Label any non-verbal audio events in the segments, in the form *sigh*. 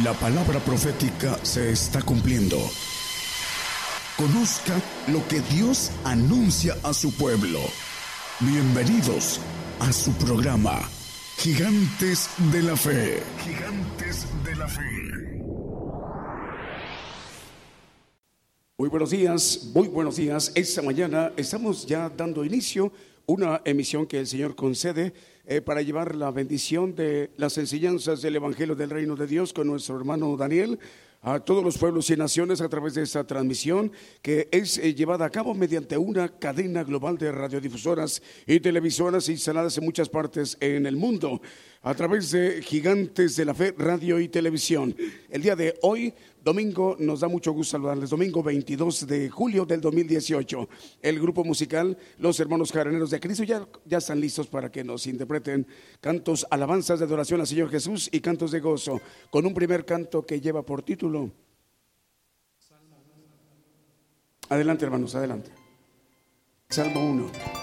La palabra profética se está cumpliendo. Conozca lo que Dios anuncia a su pueblo. Bienvenidos a su programa, Gigantes de la Fe. Gigantes de la Fe. Muy buenos días, muy buenos días. Esta mañana estamos ya dando inicio una emisión que el Señor concede eh, para llevar la bendición de las enseñanzas del Evangelio del Reino de Dios con nuestro hermano Daniel a todos los pueblos y naciones a través de esta transmisión que es eh, llevada a cabo mediante una cadena global de radiodifusoras y televisoras instaladas en muchas partes en el mundo a través de Gigantes de la Fe, Radio y Televisión. El día de hoy, domingo, nos da mucho gusto saludarles, domingo 22 de julio del 2018. El grupo musical Los Hermanos Jaraneros de Cristo ya, ya están listos para que nos interpreten cantos, alabanzas de adoración al Señor Jesús y cantos de gozo, con un primer canto que lleva por título. Adelante, hermanos, adelante. Salmo 1.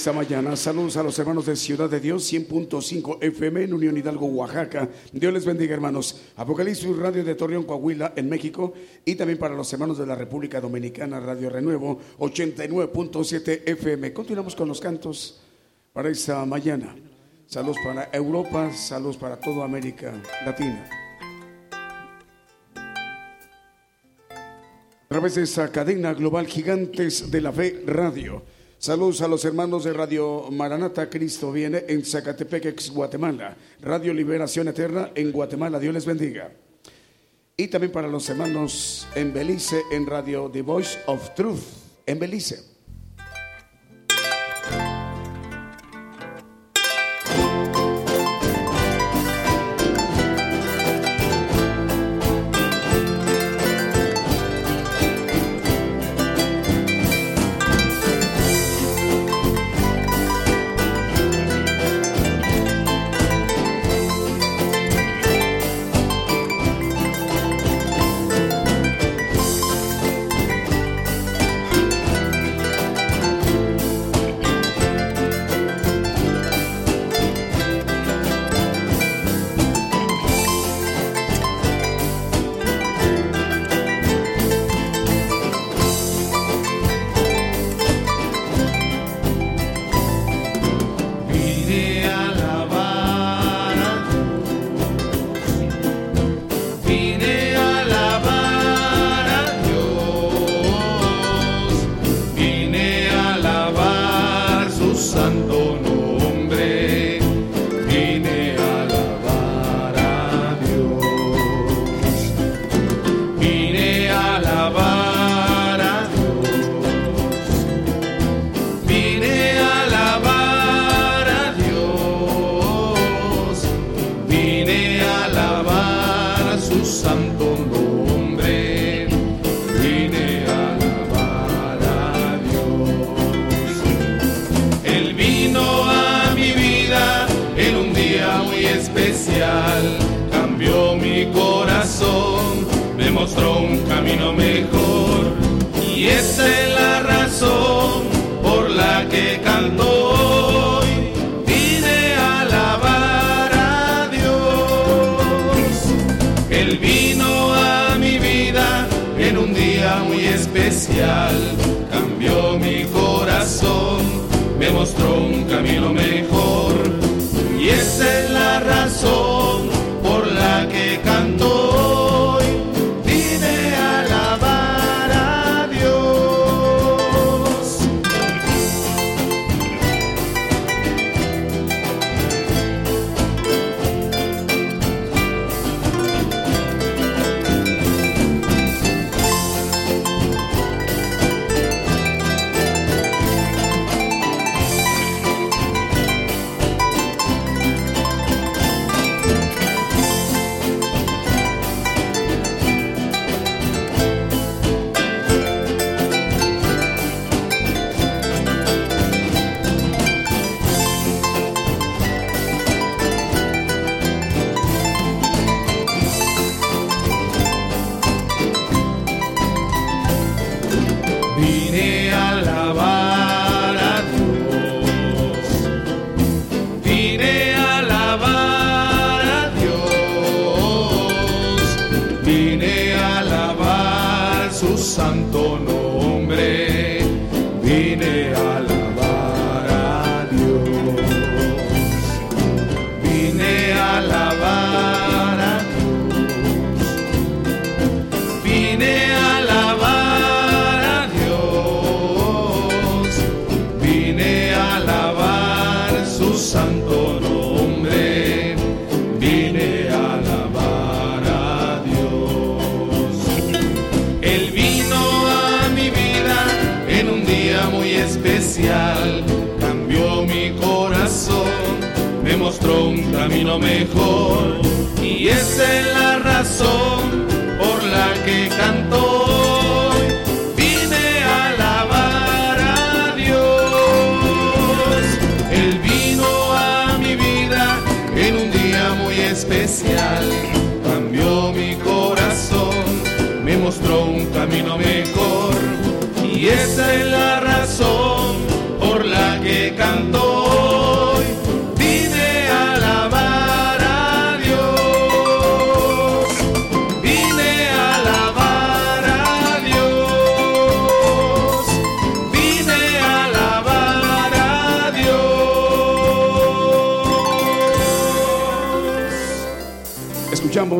Esta mañana. Saludos a los hermanos de Ciudad de Dios, 100.5 FM en Unión Hidalgo, Oaxaca. Dios les bendiga, hermanos. Apocalipsis Radio de Torreón, Coahuila, en México. Y también para los hermanos de la República Dominicana, Radio Renuevo, 89.7 FM. Continuamos con los cantos para esta mañana. Saludos para Europa, saludos para toda América Latina. a través de esa cadena global Gigantes de la Fe Radio. Saludos a los hermanos de Radio Maranata, Cristo viene en Zacatepec, Guatemala. Radio Liberación Eterna en Guatemala, Dios les bendiga. Y también para los hermanos en Belice, en Radio The Voice of Truth, en Belice.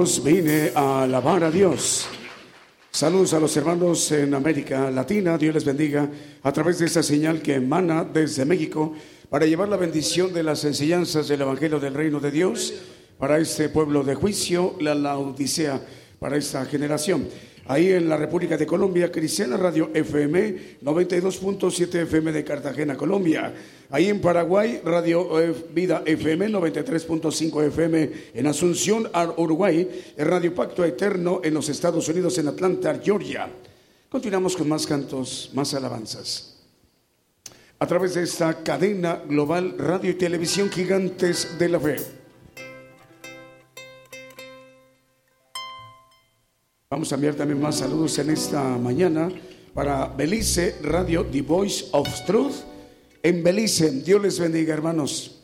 Vine a alabar a Dios. Saludos a los hermanos en América Latina, Dios les bendiga a través de esta señal que emana desde México para llevar la bendición de las enseñanzas del Evangelio del Reino de Dios para este pueblo de juicio, la Laodicea, para esta generación. Ahí en la República de Colombia, Cristiana Radio FM 92.7 FM de Cartagena, Colombia. Ahí en Paraguay, Radio eh, Vida FM 93.5 FM en Asunción, Uruguay. Radio Pacto Eterno en los Estados Unidos, en Atlanta, Georgia. Continuamos con más cantos, más alabanzas. A través de esta cadena global radio y televisión gigantes de la fe. Vamos a enviar también más saludos en esta mañana para Belice Radio The Voice of Truth en Belice. Dios les bendiga, hermanos.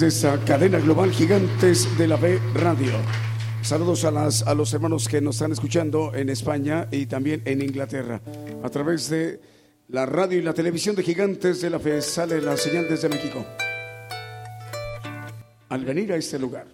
De esta cadena global Gigantes de la B Radio. Saludos a, las, a los hermanos que nos están escuchando en España y también en Inglaterra. A través de la radio y la televisión de Gigantes de la Fe sale la señal desde México. Al venir a este lugar.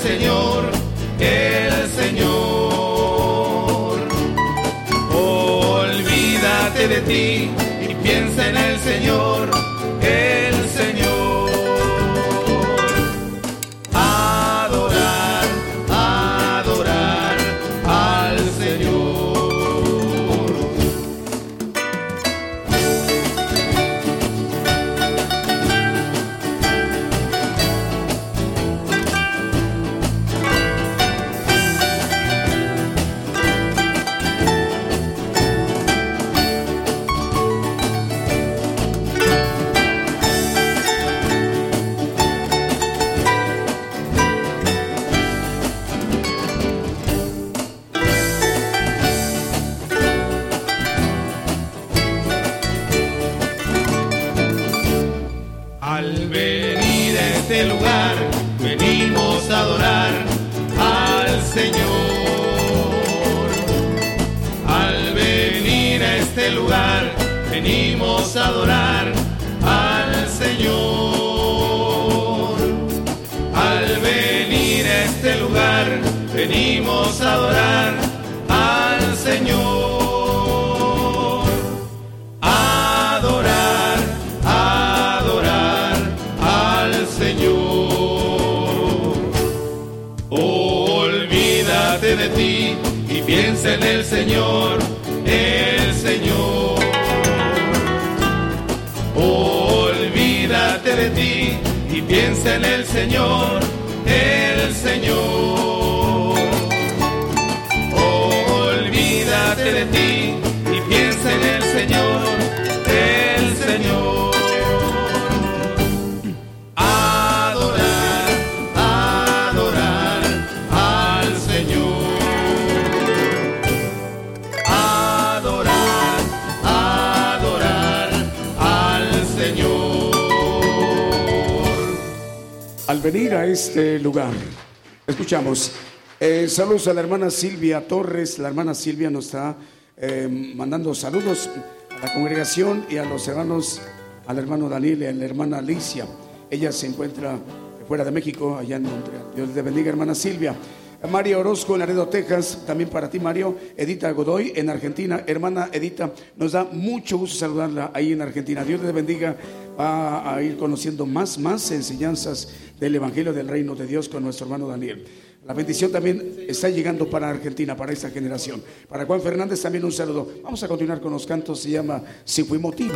Escuchamos. Saludos a la hermana Silvia Torres. La hermana Silvia nos está eh, mandando saludos a la congregación y a los hermanos, al hermano Daniel y a la hermana Alicia. Ella se encuentra fuera de México, allá en Montreal. Dios te bendiga, hermana Silvia. María Orozco en Laredo, Texas, también para ti, Mario. Edita Godoy en Argentina. Hermana Edita, nos da mucho gusto saludarla ahí en Argentina. Dios te bendiga. Va a ir conociendo más, más enseñanzas del Evangelio del Reino de Dios con nuestro hermano Daniel. La bendición también está llegando para Argentina, para esta generación. Para Juan Fernández también un saludo. Vamos a continuar con los cantos, se llama Si fui motivo.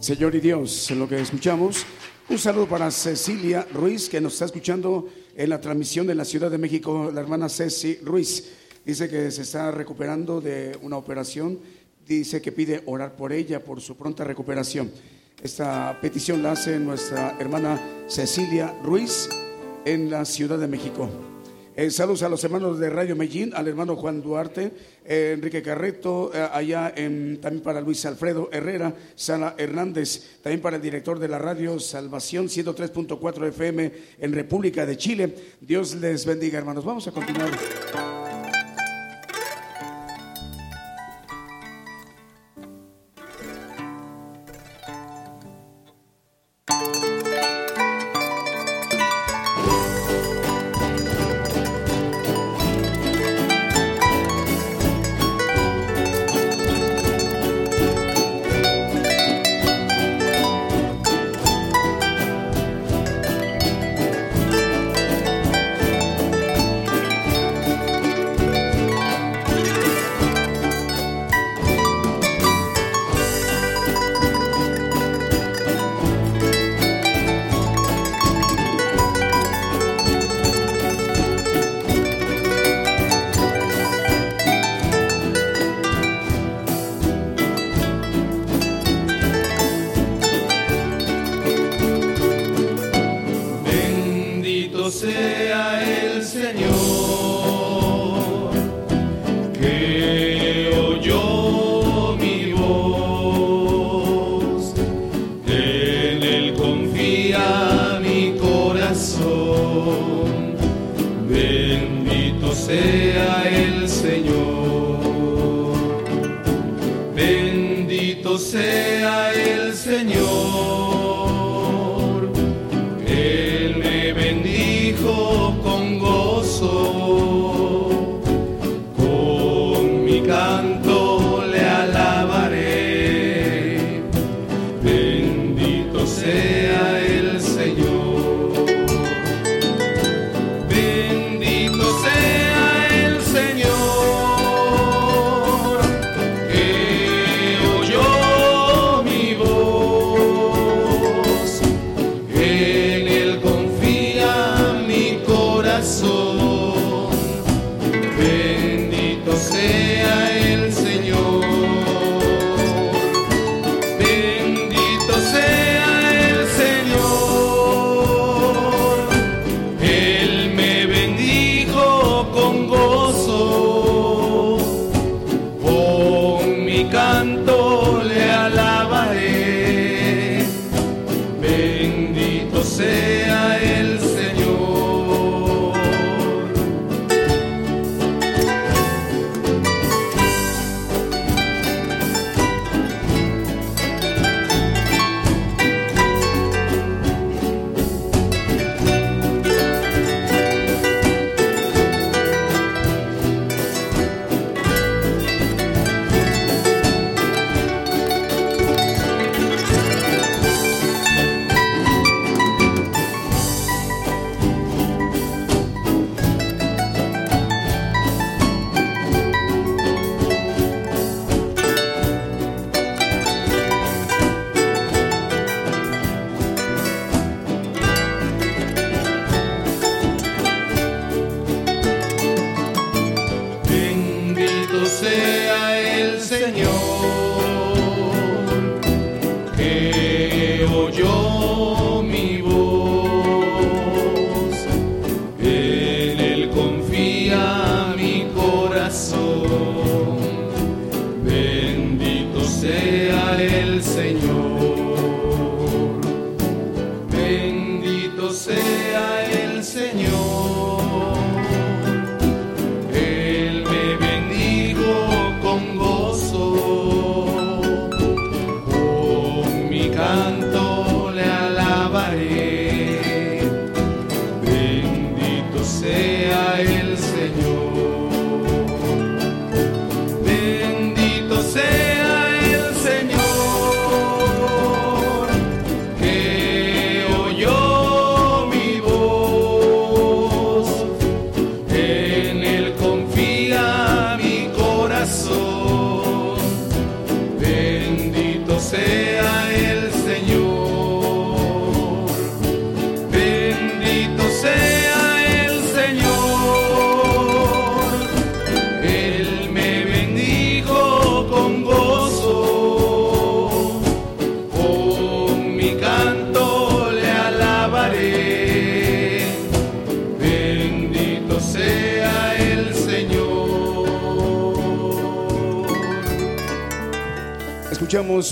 Señor y Dios, en lo que escuchamos. Un saludo para Cecilia Ruiz, que nos está escuchando en la transmisión de la Ciudad de México, la hermana Ceci Ruiz. Dice que se está recuperando de una operación. Dice que pide orar por ella, por su pronta recuperación. Esta petición la hace nuestra hermana Cecilia Ruiz en la Ciudad de México. Eh, saludos a los hermanos de Radio Medellín, al hermano Juan Duarte, eh, Enrique Carreto, eh, allá también para Luis Alfredo Herrera, Sala Hernández, también para el director de la radio Salvación 103.4 FM en República de Chile. Dios les bendiga, hermanos. Vamos a continuar.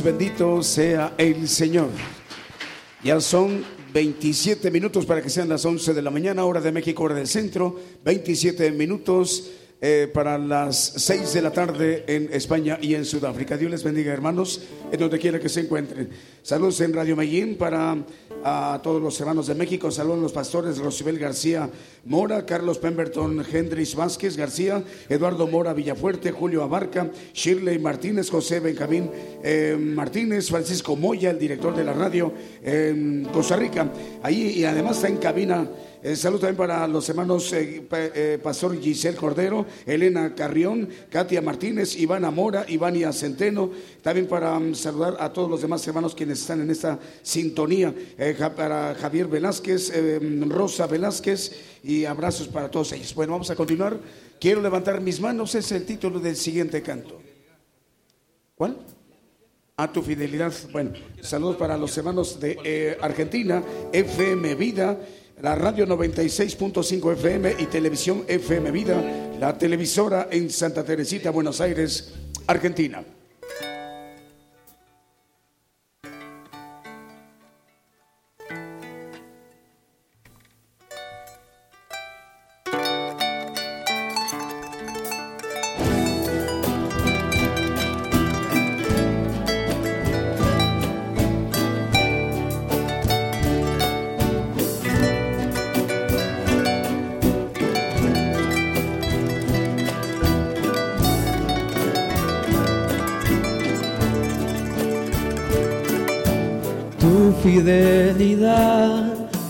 Bendito sea el Señor. Ya son 27 minutos para que sean las 11 de la mañana, hora de México, hora del centro, 27 minutos eh, para las 6 de la tarde en España y en Sudáfrica. Dios les bendiga, hermanos, en donde quiera que se encuentren. Saludos en Radio Medellín para a todos los hermanos de México. Saludos a los pastores Rosibel García Mora, Carlos Pemberton, Hendrix Vázquez García, Eduardo Mora Villafuerte, Julio Abarca, Shirley Martínez, José Benjamín eh, Martínez, Francisco Moya, el director de la radio en Costa Rica. Ahí y además está en cabina eh, saludos también para los hermanos eh, eh, Pastor Giselle Cordero, Elena Carrión, Katia Martínez, Ivana Mora, Ivania Centeno. También para mm, saludar a todos los demás hermanos quienes están en esta sintonía. para Javier Velázquez, mm, Rosa Velázquez y abrazos para todos ellos. Bueno, vamos a continuar. Quiero levantar mis manos, es el título del siguiente canto. ¿Cuál? A tu fidelidad. Bueno, saludos para los hermanos de Argentina, FM Vida la radio 96.5 FM y televisión FM Vida, la televisora en Santa Teresita, Buenos Aires, Argentina.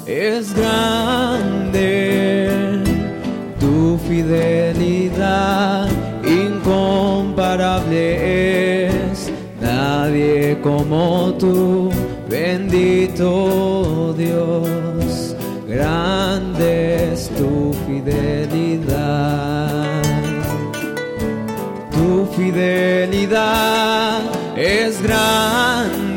Es grande, tu fidelidad incomparable es, nadie como tú, bendito Dios, grande es tu fidelidad. Tu fidelidad es grande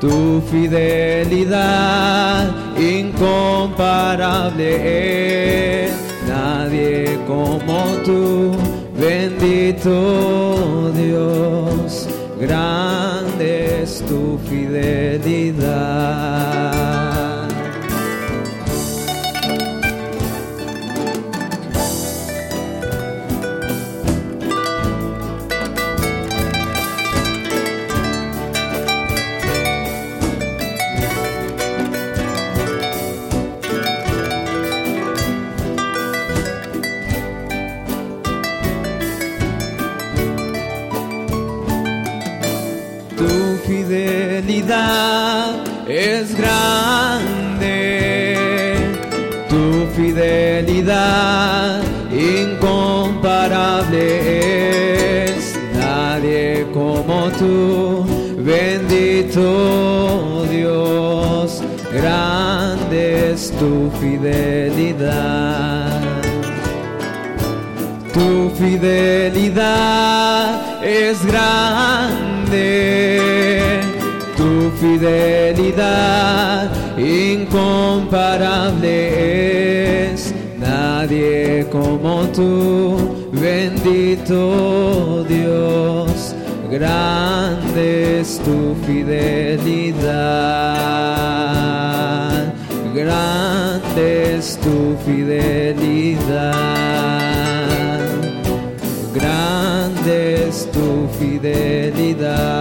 tu fidelidad incomparable nadie como tú, bendito Dios, grande es tu fidelidad. Tú, bendito Dios, grande es tu fidelidad. Tu fidelidad es grande, tu fidelidad incomparable es, nadie como tú, bendito Dios, grande es tu fidelidad, grande es tu fidelidad, grande es tu fidelidad.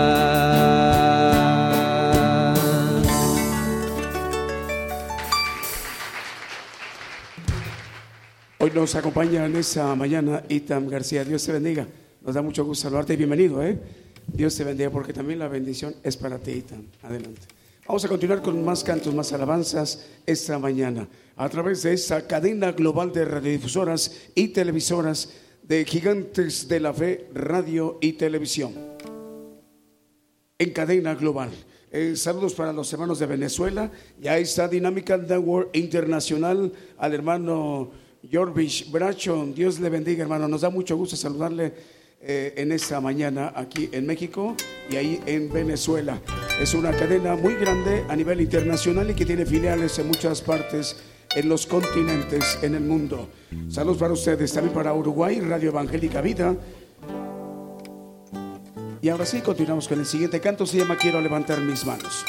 Hoy nos acompaña en esa mañana Itam García. Dios te bendiga. Nos da mucho gusto saludarte y bienvenido. ¿eh? Dios te bendiga porque también la bendición es para ti. Adelante. Vamos a continuar con más cantos, más alabanzas esta mañana a través de esta cadena global de radiodifusoras y televisoras de Gigantes de la Fe, Radio y Televisión. En cadena global. Eh, saludos para los hermanos de Venezuela. Ya está Dinámica Network Internacional al hermano Jorvish Bracho. Dios le bendiga, hermano. Nos da mucho gusto saludarle eh, en esta mañana aquí en México y ahí en Venezuela. Es una cadena muy grande a nivel internacional y que tiene filiales en muchas partes en los continentes en el mundo. Saludos para ustedes, también para Uruguay, Radio Evangélica Vida. Y ahora sí, continuamos con el siguiente canto, se llama Quiero levantar mis manos.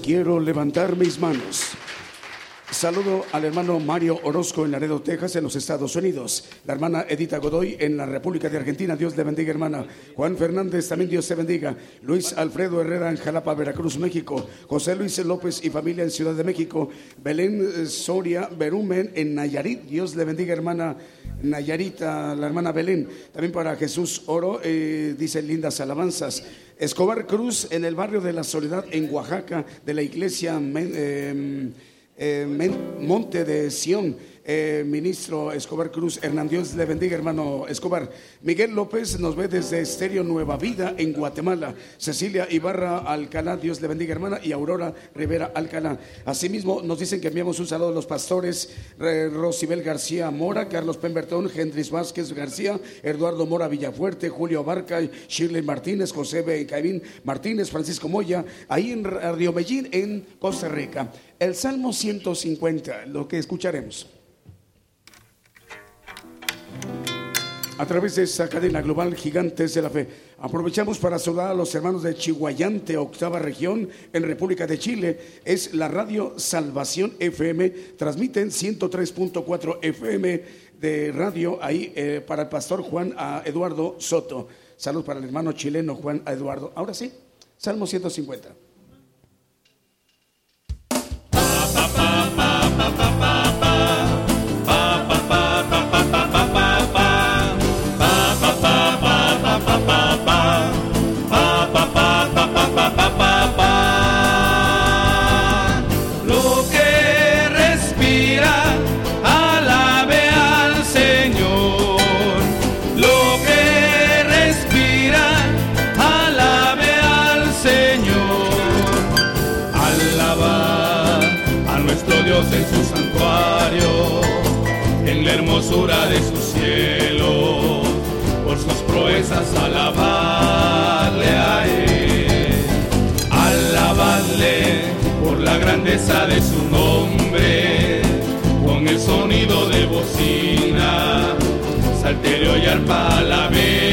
Quiero levantar mis manos. Saludo al hermano Mario Orozco en Laredo, Texas, en los Estados Unidos. La hermana Edita Godoy en la República de Argentina. Dios le bendiga, hermana. Juan Fernández, también Dios te bendiga. Luis Alfredo Herrera en Jalapa, Veracruz, México. José Luis López y familia en Ciudad de México. Belén eh, Soria Berumen en Nayarit. Dios le bendiga, hermana Nayarita, la hermana Belén. También para Jesús Oro, eh, dice lindas alabanzas. Escobar Cruz en el barrio de la Soledad en Oaxaca, de la iglesia. eh, eh, Monte de Sión, eh, ministro Escobar Cruz Hernán. Dios le bendiga, hermano Escobar. Miguel López nos ve desde Estéreo Nueva Vida en Guatemala. Cecilia Ibarra Alcalá, Dios le bendiga, hermana. Y Aurora Rivera Alcalá. Asimismo, nos dicen que enviamos un saludo a los pastores eh, Rosibel García Mora, Carlos Pembertón, Hendris Vázquez García, Eduardo Mora Villafuerte, Julio Barca, Shirley Martínez, José B. Martínez, Francisco Moya, ahí en Radio Medellín, en Costa Rica. El Salmo 150, lo que escucharemos. A través de esta cadena global Gigantes de la Fe, aprovechamos para saludar a los hermanos de Chihuayante, octava región, en República de Chile. Es la radio Salvación FM, transmiten 103.4 FM de radio ahí eh, para el pastor Juan Eduardo Soto. Salud para el hermano chileno Juan Eduardo. Ahora sí, Salmo 150. Sonido de bocina, salterio y arpa a la vez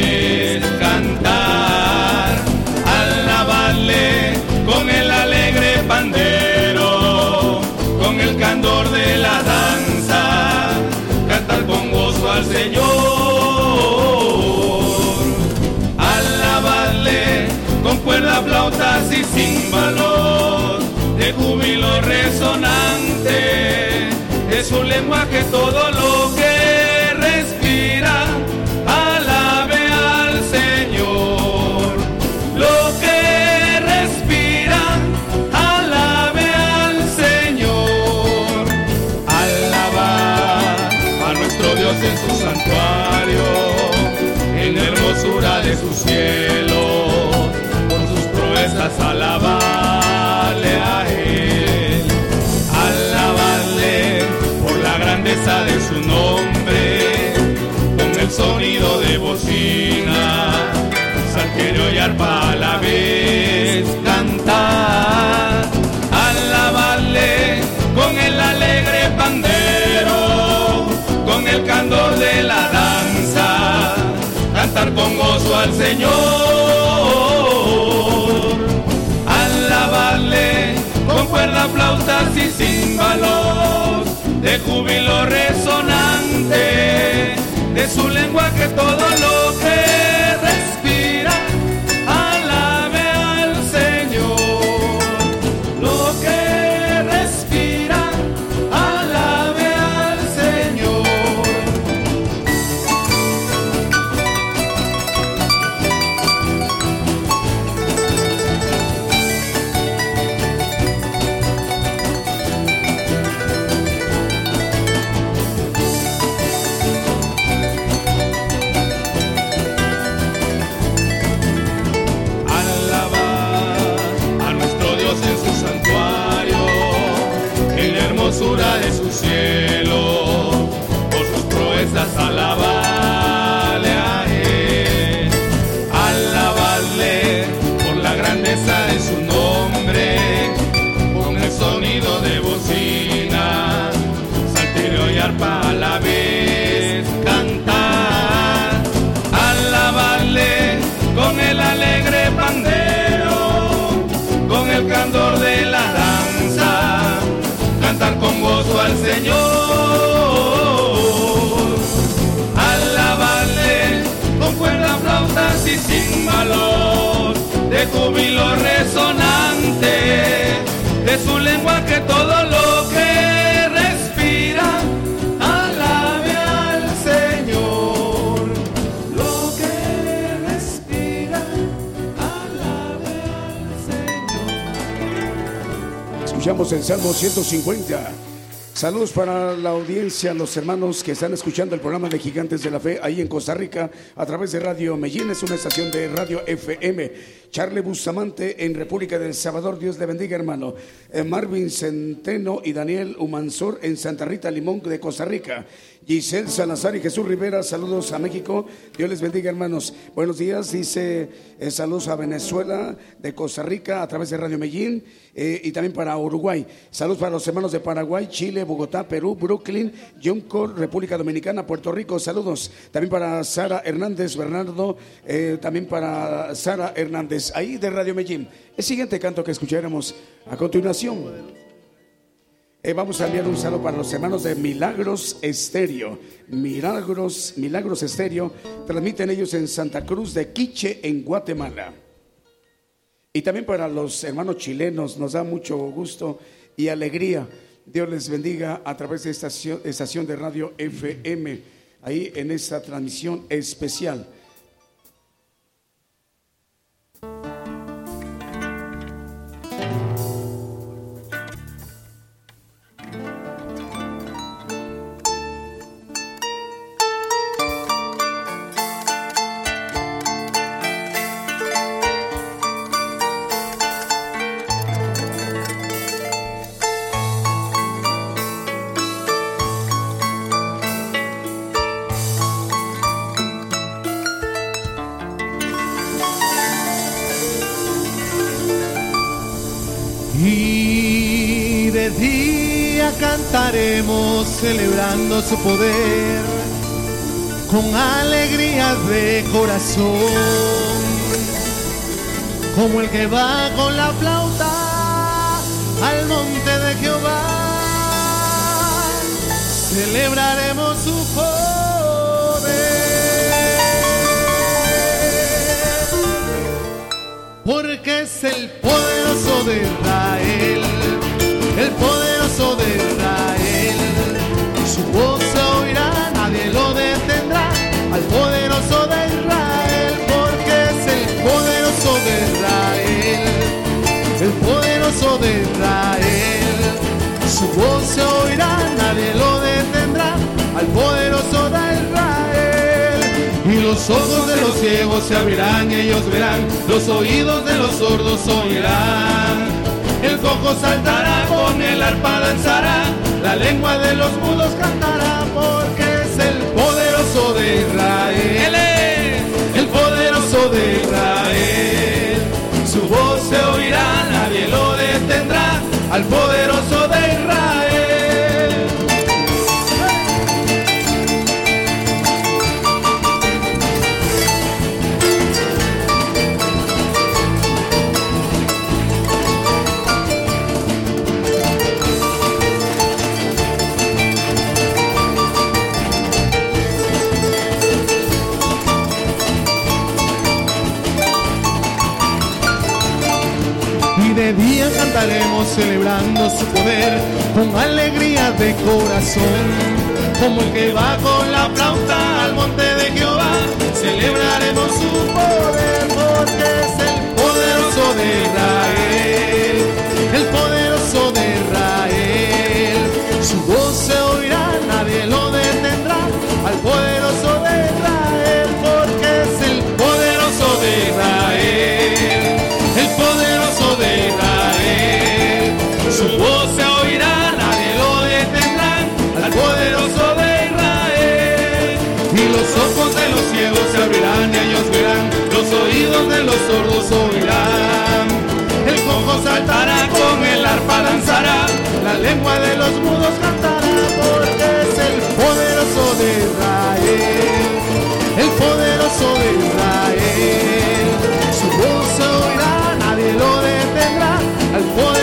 sonido de bocina, salterio y arpa a la vez cantar, alabarle con el alegre pandero, con el candor de la danza, cantar con gozo al Señor, alabarle con cuerdas, flautas y címbalos, de júbilo resonante, su lenguaje todo lo que todo lo que respira alabe al Señor. Lo que respira alabe al Señor. Escuchamos el Salmo 150. Saludos para la audiencia, los hermanos que están escuchando el programa de Gigantes de la Fe ahí en Costa Rica a través de Radio Medellín, es una estación de Radio FM. Charlie Bustamante en República del Salvador, Dios le bendiga hermano. Eh, Marvin Centeno y Daniel Humansor en Santa Rita Limón de Costa Rica. Giselle Salazar y Jesús Rivera, saludos a México. Dios les bendiga, hermanos. Buenos días, dice eh, saludos a Venezuela, de Costa Rica, a través de Radio Medellín eh, y también para Uruguay. Saludos para los hermanos de Paraguay, Chile, Bogotá, Perú, Brooklyn, Yonco, República Dominicana, Puerto Rico. Saludos también para Sara Hernández Bernardo, eh, también para Sara Hernández, ahí de Radio Medellín. El siguiente canto que escucharemos a continuación. Eh, vamos a enviar un saludo para los hermanos de Milagros Estéreo. Milagros, Milagros Estéreo. Transmiten ellos en Santa Cruz de Quiche, en Guatemala. Y también para los hermanos chilenos, nos da mucho gusto y alegría. Dios les bendiga a través de esta estación de radio FM, ahí en esta transmisión especial. Su poder con alegría de corazón, como el que va con la flauta al monte de Jehová. Celebraremos su poder, porque es el poderoso de Israel, el poderoso de Israel. Su voz se oirá, nadie lo detendrá, al poderoso de Israel, porque es el poderoso de Israel, el poderoso de Israel. Su voz se oirá, nadie lo detendrá, al poderoso de Israel. Y los ojos de los ciegos se abrirán, ellos verán, los oídos de los sordos oirán. Cojo saltará, con el arpa danzará, la lengua de los mudos cantará, porque es el poderoso de Israel. Él es el poderoso de Israel. Su voz se oirá, nadie lo detendrá, al poderoso de Israel. Cantaremos celebrando su poder con alegría de corazón. Como el que va con la flauta al monte de Jehová, celebraremos su poder porque es el poderoso de Israel, de los sordos oirán. El cojo saltará, con el arpa danzará, la lengua de los mudos cantará, porque es el poderoso de Israel, el poderoso de Israel. Su voz se oirá, nadie lo detendrá, al poderoso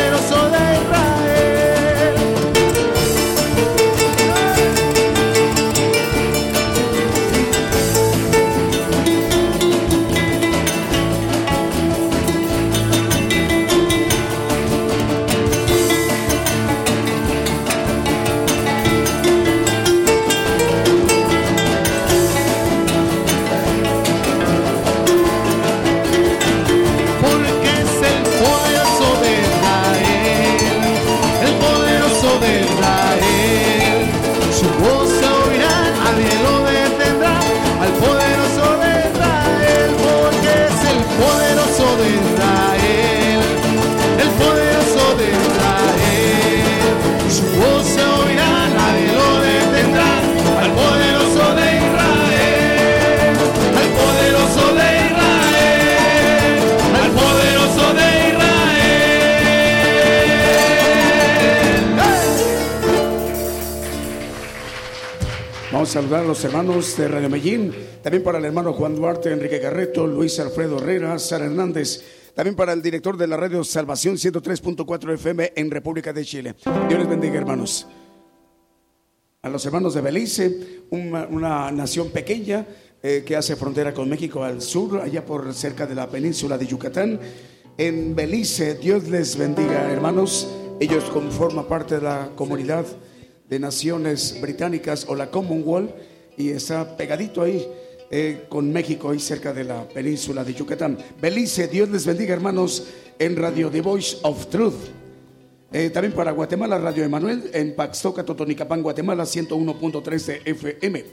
de también para el hermano Juan Duarte, Enrique Carreto, Luis Alfredo Herrera, Sara Hernández, también para el director de la radio Salvación 103.4 FM en República de Chile. Dios les bendiga, hermanos. A los hermanos de Belice, una, una nación pequeña eh, que hace frontera con México al sur, allá por cerca de la península de Yucatán. En Belice, Dios les bendiga, hermanos. Ellos conforman parte de la comunidad de naciones británicas o la Commonwealth y está pegadito ahí eh, con México, ahí cerca de la península de Yucatán. Belice, Dios les bendiga, hermanos, en Radio The Voice of Truth. Eh, también para Guatemala, Radio Emanuel, en Paxtoca, Totonicapán, Guatemala, 101.3 de FM.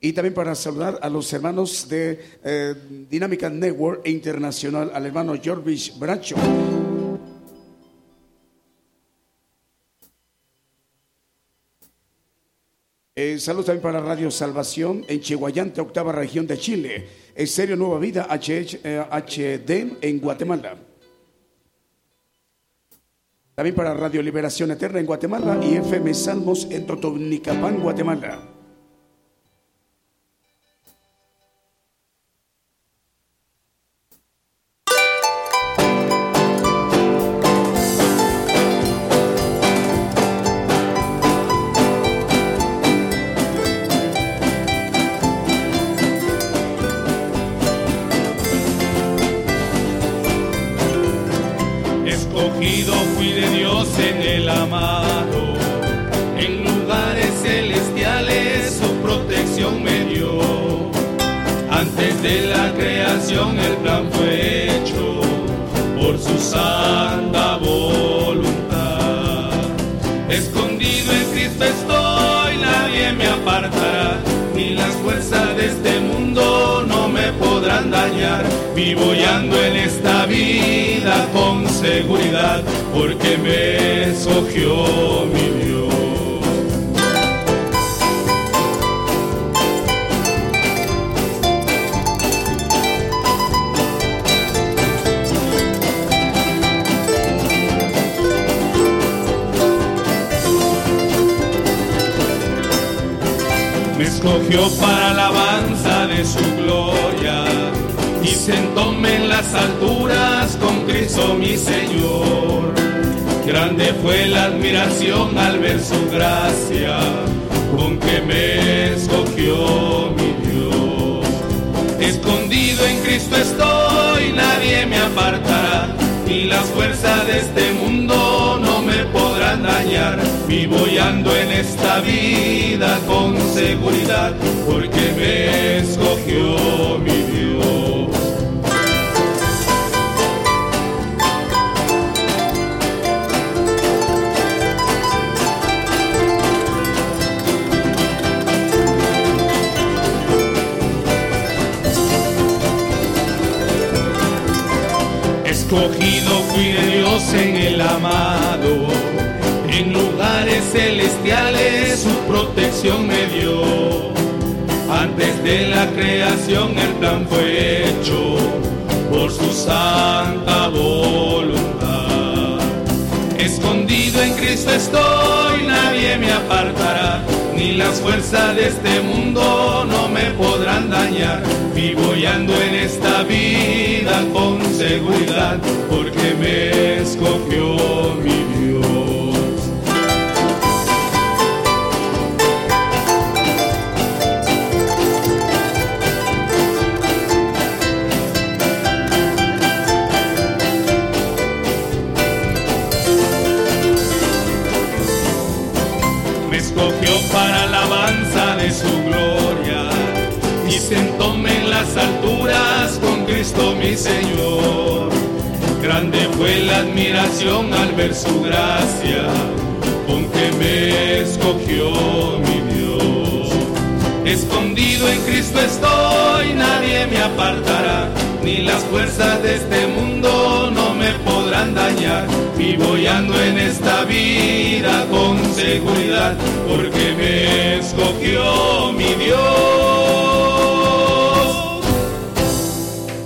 Y también para saludar a los hermanos de eh, Dinámica Network Internacional, al hermano Jorvis Bracho. Eh, saludos también para Radio Salvación en Chihuayante, octava región de Chile. Estéreo Nueva Vida HH, eh, HD en Guatemala. También para Radio Liberación Eterna en Guatemala y FM Salmos en Totonicapán, Guatemala. Al ver su gracia con que me escogió mi Dios. Escondido en Cristo estoy, nadie me apartará, ni las fuerzas de este mundo no me podrán dañar. Vivo y ando en esta vida con seguridad, porque me escogió mi Dios. Escogido fui de Dios en el amado, en lugares celestiales su protección me dio. Antes de la creación el plan fue hecho por su santa voluntad. Cristo estoy, nadie me apartará, ni las fuerzas de este mundo no me podrán dañar. Vivo y ando en esta vida con seguridad, porque me escogió mi Dios. Mi Señor. Grande fue la admiración al ver su gracia con que me escogió mi Dios. Escondido en Cristo estoy, nadie me apartará, ni las fuerzas de este mundo no me podrán dañar. Vivo y ando en esta vida con seguridad, porque me escogió mi Dios.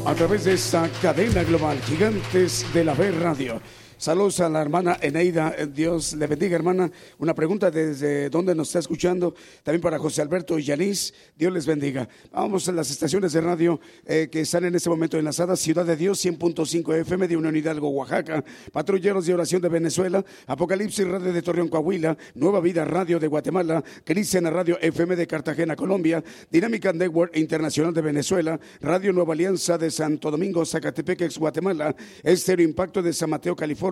A través de esta cadena global, Gigantes de la Fe Radio. Saludos a la hermana Eneida. Eh, Dios le bendiga, hermana. Una pregunta desde dónde nos está escuchando. También para José Alberto y Yanis. Dios les bendiga. Vamos a las estaciones de radio eh, que están en este momento enlazadas. Ciudad de Dios, 100.5 FM de Unión Hidalgo, Oaxaca. Patrulleros de Oración de Venezuela. Apocalipsis Radio de Torreón, Coahuila. Nueva Vida Radio de Guatemala. Cristiana Radio FM de Cartagena, Colombia. Dinámica Network Internacional de Venezuela. Radio Nueva Alianza de Santo Domingo, Zacatepec, Guatemala. Estéreo Impacto de San Mateo, California.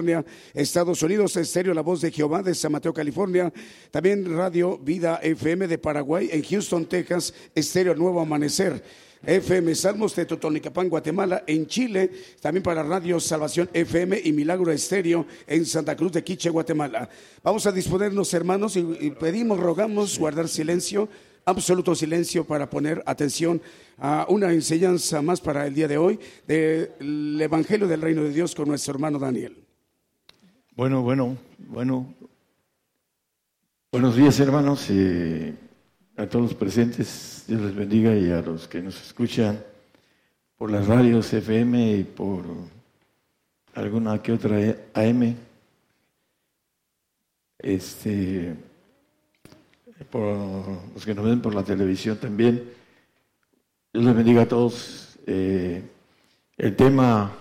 Estados Unidos, Estéreo La Voz de Jehová de San Mateo, California, también Radio Vida FM de Paraguay, en Houston, Texas, Estéreo Nuevo Amanecer. FM Salmos de Totonicapán, Guatemala, en Chile, también para Radio Salvación FM y Milagro Estéreo en Santa Cruz de Quiche, Guatemala. Vamos a disponernos, hermanos, y pedimos, rogamos guardar silencio, absoluto silencio para poner atención a una enseñanza más para el día de hoy del Evangelio del Reino de Dios con nuestro hermano Daniel. Bueno, bueno, bueno. Buenos días, hermanos, a todos los presentes. Dios les bendiga y a los que nos escuchan por las radios FM y por alguna que otra AM. Este, por los que nos ven por la televisión también. Dios les bendiga a todos. Eh, el tema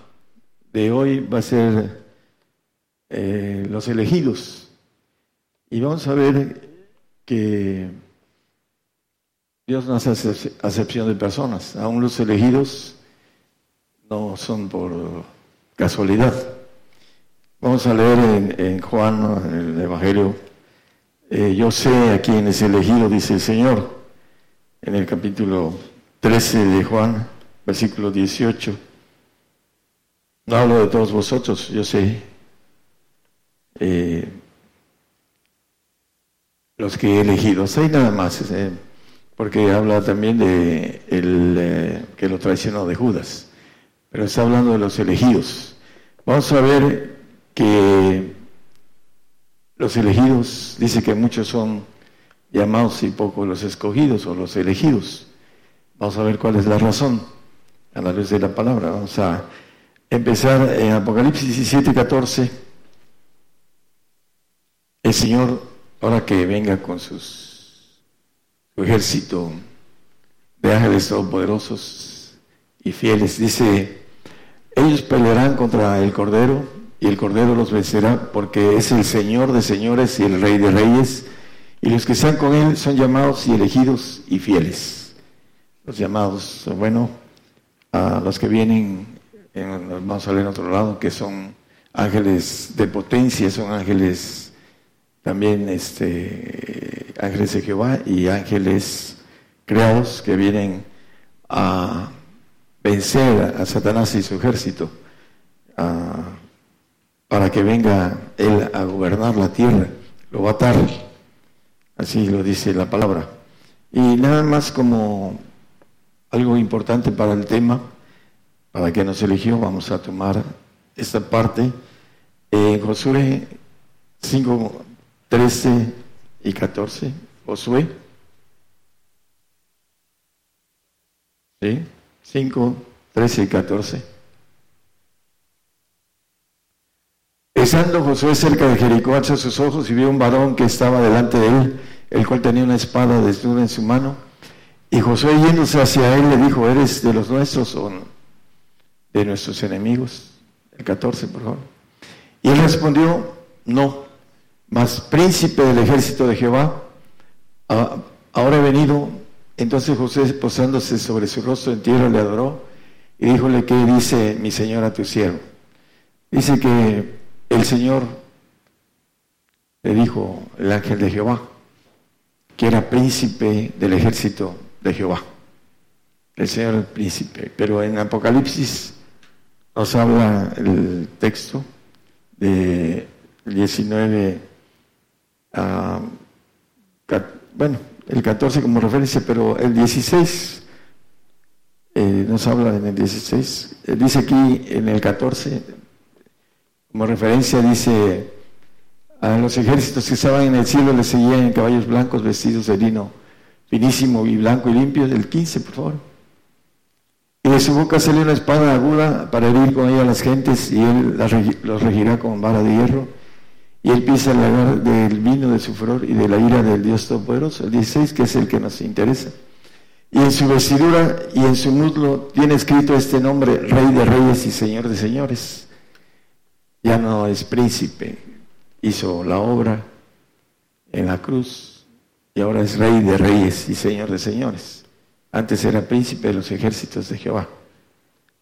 de hoy va a ser eh, los elegidos. Y vamos a ver que Dios no hace acepción de personas. Aún los elegidos no son por casualidad. Vamos a leer en, Juan, en el Evangelio, eh, yo sé a quién es elegido, dice el Señor, en el capítulo 13 de Juan, versículo 18. No hablo de todos vosotros, yo sé eh, los que he elegido. Hay nada más, eh, porque habla también de eh, que lo traicionó de Judas, pero está hablando de los elegidos. Vamos a ver que los elegidos, dice que muchos son llamados y pocos los escogidos o los elegidos. Vamos a ver cuál es la razón a la luz de la palabra. Vamos a empezar en Apocalipsis 17, 14. El Señor, ahora que venga con sus, su ejército de ángeles todopoderosos y fieles, dice, ellos pelearán contra el Cordero y el Cordero los vencerá porque es el Señor de señores y el Rey de reyes y los que están con Él son llamados y elegidos y fieles. Los llamados, bueno, a los que vienen, en, vamos a ver en otro lado, que son ángeles de potencia, son ángeles también este, ángeles de Jehová y ángeles creados que vienen a vencer a Satanás y su ejército para que venga él a gobernar la tierra, lo va a atar, así lo dice la palabra. Y nada más como algo importante para el tema, para que nos eligió, vamos a tomar esta parte. En Josué 5, 13 y 14, Josué. ¿Sí? 5, 13 y 14. Estando Josué cerca de Jericó, alzó sus ojos y vio un varón que estaba delante de él, el cual tenía una espada desnuda en su mano. Y Josué yéndose hacia él le dijo, ¿eres de los nuestros o de nuestros enemigos? El 14, por favor. Y él respondió, no mas príncipe del ejército de Jehová, ahora he venido. Entonces José, posándose sobre su rostro en tierra, le adoró y díjole, ¿qué dice mi señor a tu siervo? Dice que el Señor le dijo el ángel de Jehová, que era príncipe del ejército de Jehová. El Señor el príncipe. Pero en Apocalipsis nos habla el texto de 19 bueno, el 14 como referencia, pero el 16 eh, nos habla en el 16. Eh, dice aquí en el 14, como referencia, dice: A los ejércitos que estaban en el cielo les seguían en caballos blancos vestidos de lino finísimo y blanco y limpio. El 15, por favor. Y de su boca sale una espada aguda para herir con ella a las gentes y él los regirá con vara de hierro. Y él pisa el lagar del vino de su furor y de la ira del Dios Todopoderoso. El 16, que es el que nos interesa. Y en su vestidura y en su muslo tiene escrito este nombre, Rey de Reyes y Señor de Señores. Ya no es príncipe, hizo la obra en la cruz y ahora es Rey de Reyes y Señor de Señores. Antes era príncipe de los ejércitos de Jehová.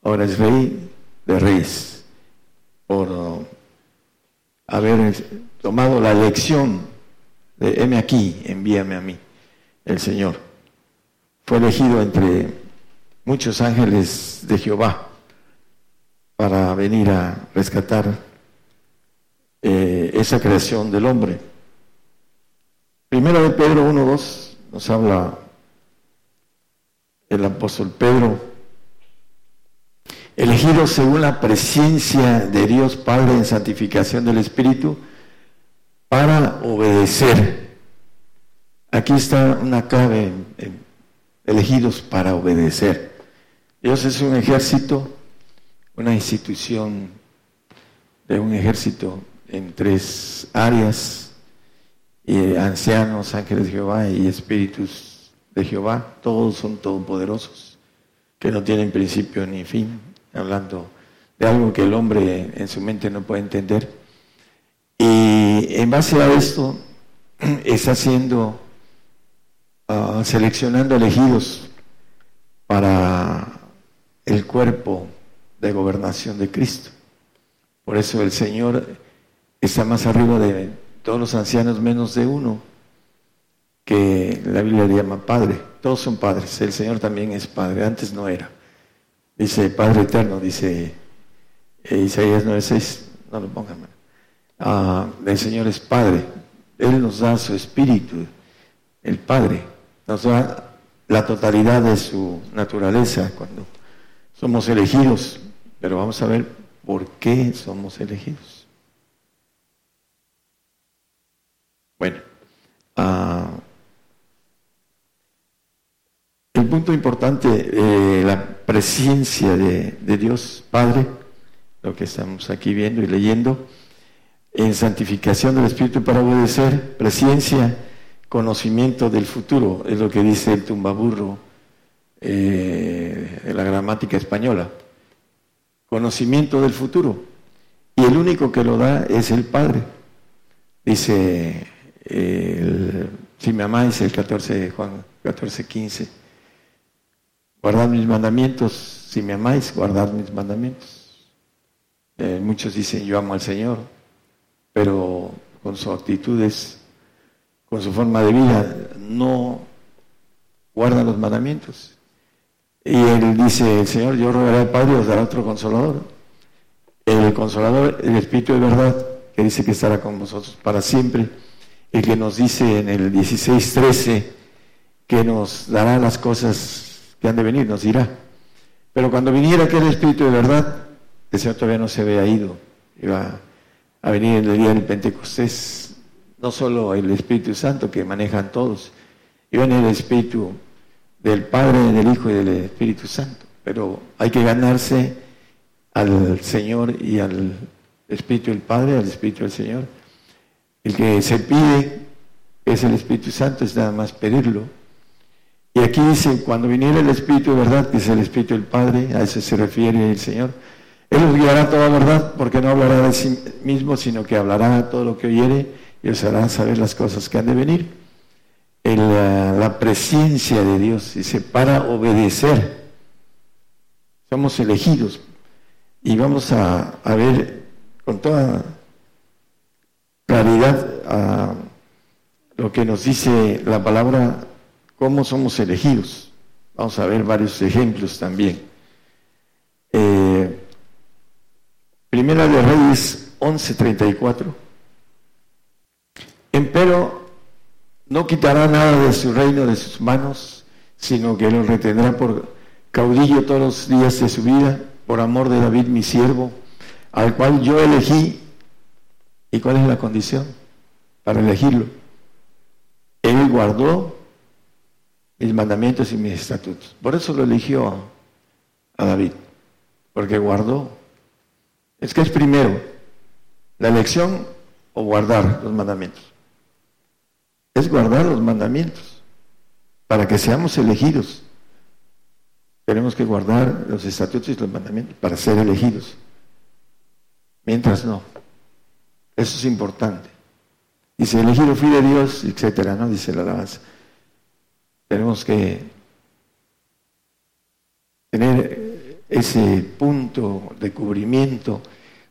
Ahora es Rey de Reyes por haber tomado la lección de heme aquí, envíame a mí, el Señor. Fue elegido entre muchos ángeles de Jehová para venir a rescatar eh, esa creación del hombre. Primero de Pedro 1.2 nos habla el apóstol Pedro, elegido según la presencia de Dios Padre en santificación del Espíritu, para obedecer. Aquí está una clave, elegidos para obedecer. Dios es un ejército, una institución de un ejército en tres áreas, ancianos, ángeles de Jehová y espíritus de Jehová, todos son todopoderosos, que no tienen principio ni fin, hablando de algo que el hombre en su mente no puede entender. Y en base a esto *clears throat* está haciendo, ah, seleccionando elegidos para el cuerpo de gobernación de Cristo. Por eso el Señor está más arriba de todos los ancianos menos de uno que la Biblia le llama Padre. Todos son padres. El Señor también es Padre. Antes no era. Dice Padre Eterno, dice eh, Isaías 9:6. No lo pongan. Ah, el Señor es Padre. Él nos da su espíritu. El Padre nos da la totalidad de su naturaleza cuando somos elegidos. Pero vamos a ver por qué somos elegidos. Bueno. Uh, el punto importante, eh, la presencia de, Dios Padre, lo que estamos aquí viendo y leyendo, en santificación del Espíritu para obedecer, presencia, conocimiento del futuro, es lo que dice el tumbaburro eh, en la gramática española. Conocimiento del futuro. Y el único que lo da es el Padre. Dice, si me amáis, el 14, Juan 14, 15 Guardad mis mandamientos, si me amáis, guardad mis mandamientos. Eh, muchos dicen, yo amo al Señor, pero con sus actitudes, con su forma de vida, no guardan los mandamientos. Y él dice, el Señor, yo rogaré al Padre os dará otro consolador. El consolador, el Espíritu de verdad, que dice que estará con vosotros para siempre. El que nos dice en el 16.13 que nos dará las cosas que han de venir, nos dirá. Pero cuando viniera aquel Espíritu de verdad, el Señor todavía no se había ido. Iba a venir en el día del Pentecostés, no solo el Espíritu Santo que manejan todos, iba venir el Espíritu del Padre, del Hijo y del Espíritu Santo. Pero hay que ganarse al Señor y al Espíritu del Padre, al Espíritu del Señor. El que se pide es el Espíritu Santo, es nada más pedirlo. Y aquí dice, cuando viniera el Espíritu de verdad, que es el Espíritu del Padre, a eso se refiere el Señor, Él os guiará toda verdad, porque no hablará de sí mismo, sino que hablará todo lo que oyere y os hará saber las cosas que han de venir. En la, presencia de Dios, dice, para obedecer. Somos elegidos. Y vamos a, ver con toda claridad a lo que nos dice la palabra cómo somos elegidos. Vamos a ver varios ejemplos también. Eh, Primera de Reyes 11:34. Empero no quitará nada de su reino de sus manos, sino que lo retendrá por caudillo todos los días de su vida, por amor de David mi siervo, al cual yo elegí. ¿Y cuál es la condición para elegirlo? Él guardó mis mandamientos y mis estatutos. Por eso lo eligió a David, porque guardó. Es que es primero la elección o guardar los mandamientos. Es guardar los mandamientos para que seamos elegidos. Tenemos que guardar los estatutos y los mandamientos para ser elegidos. Mientras no. Eso es importante. Dice, elegido fui de Dios, etcétera, ¿no? Dice la alabanza. Tenemos que tener ese punto de cubrimiento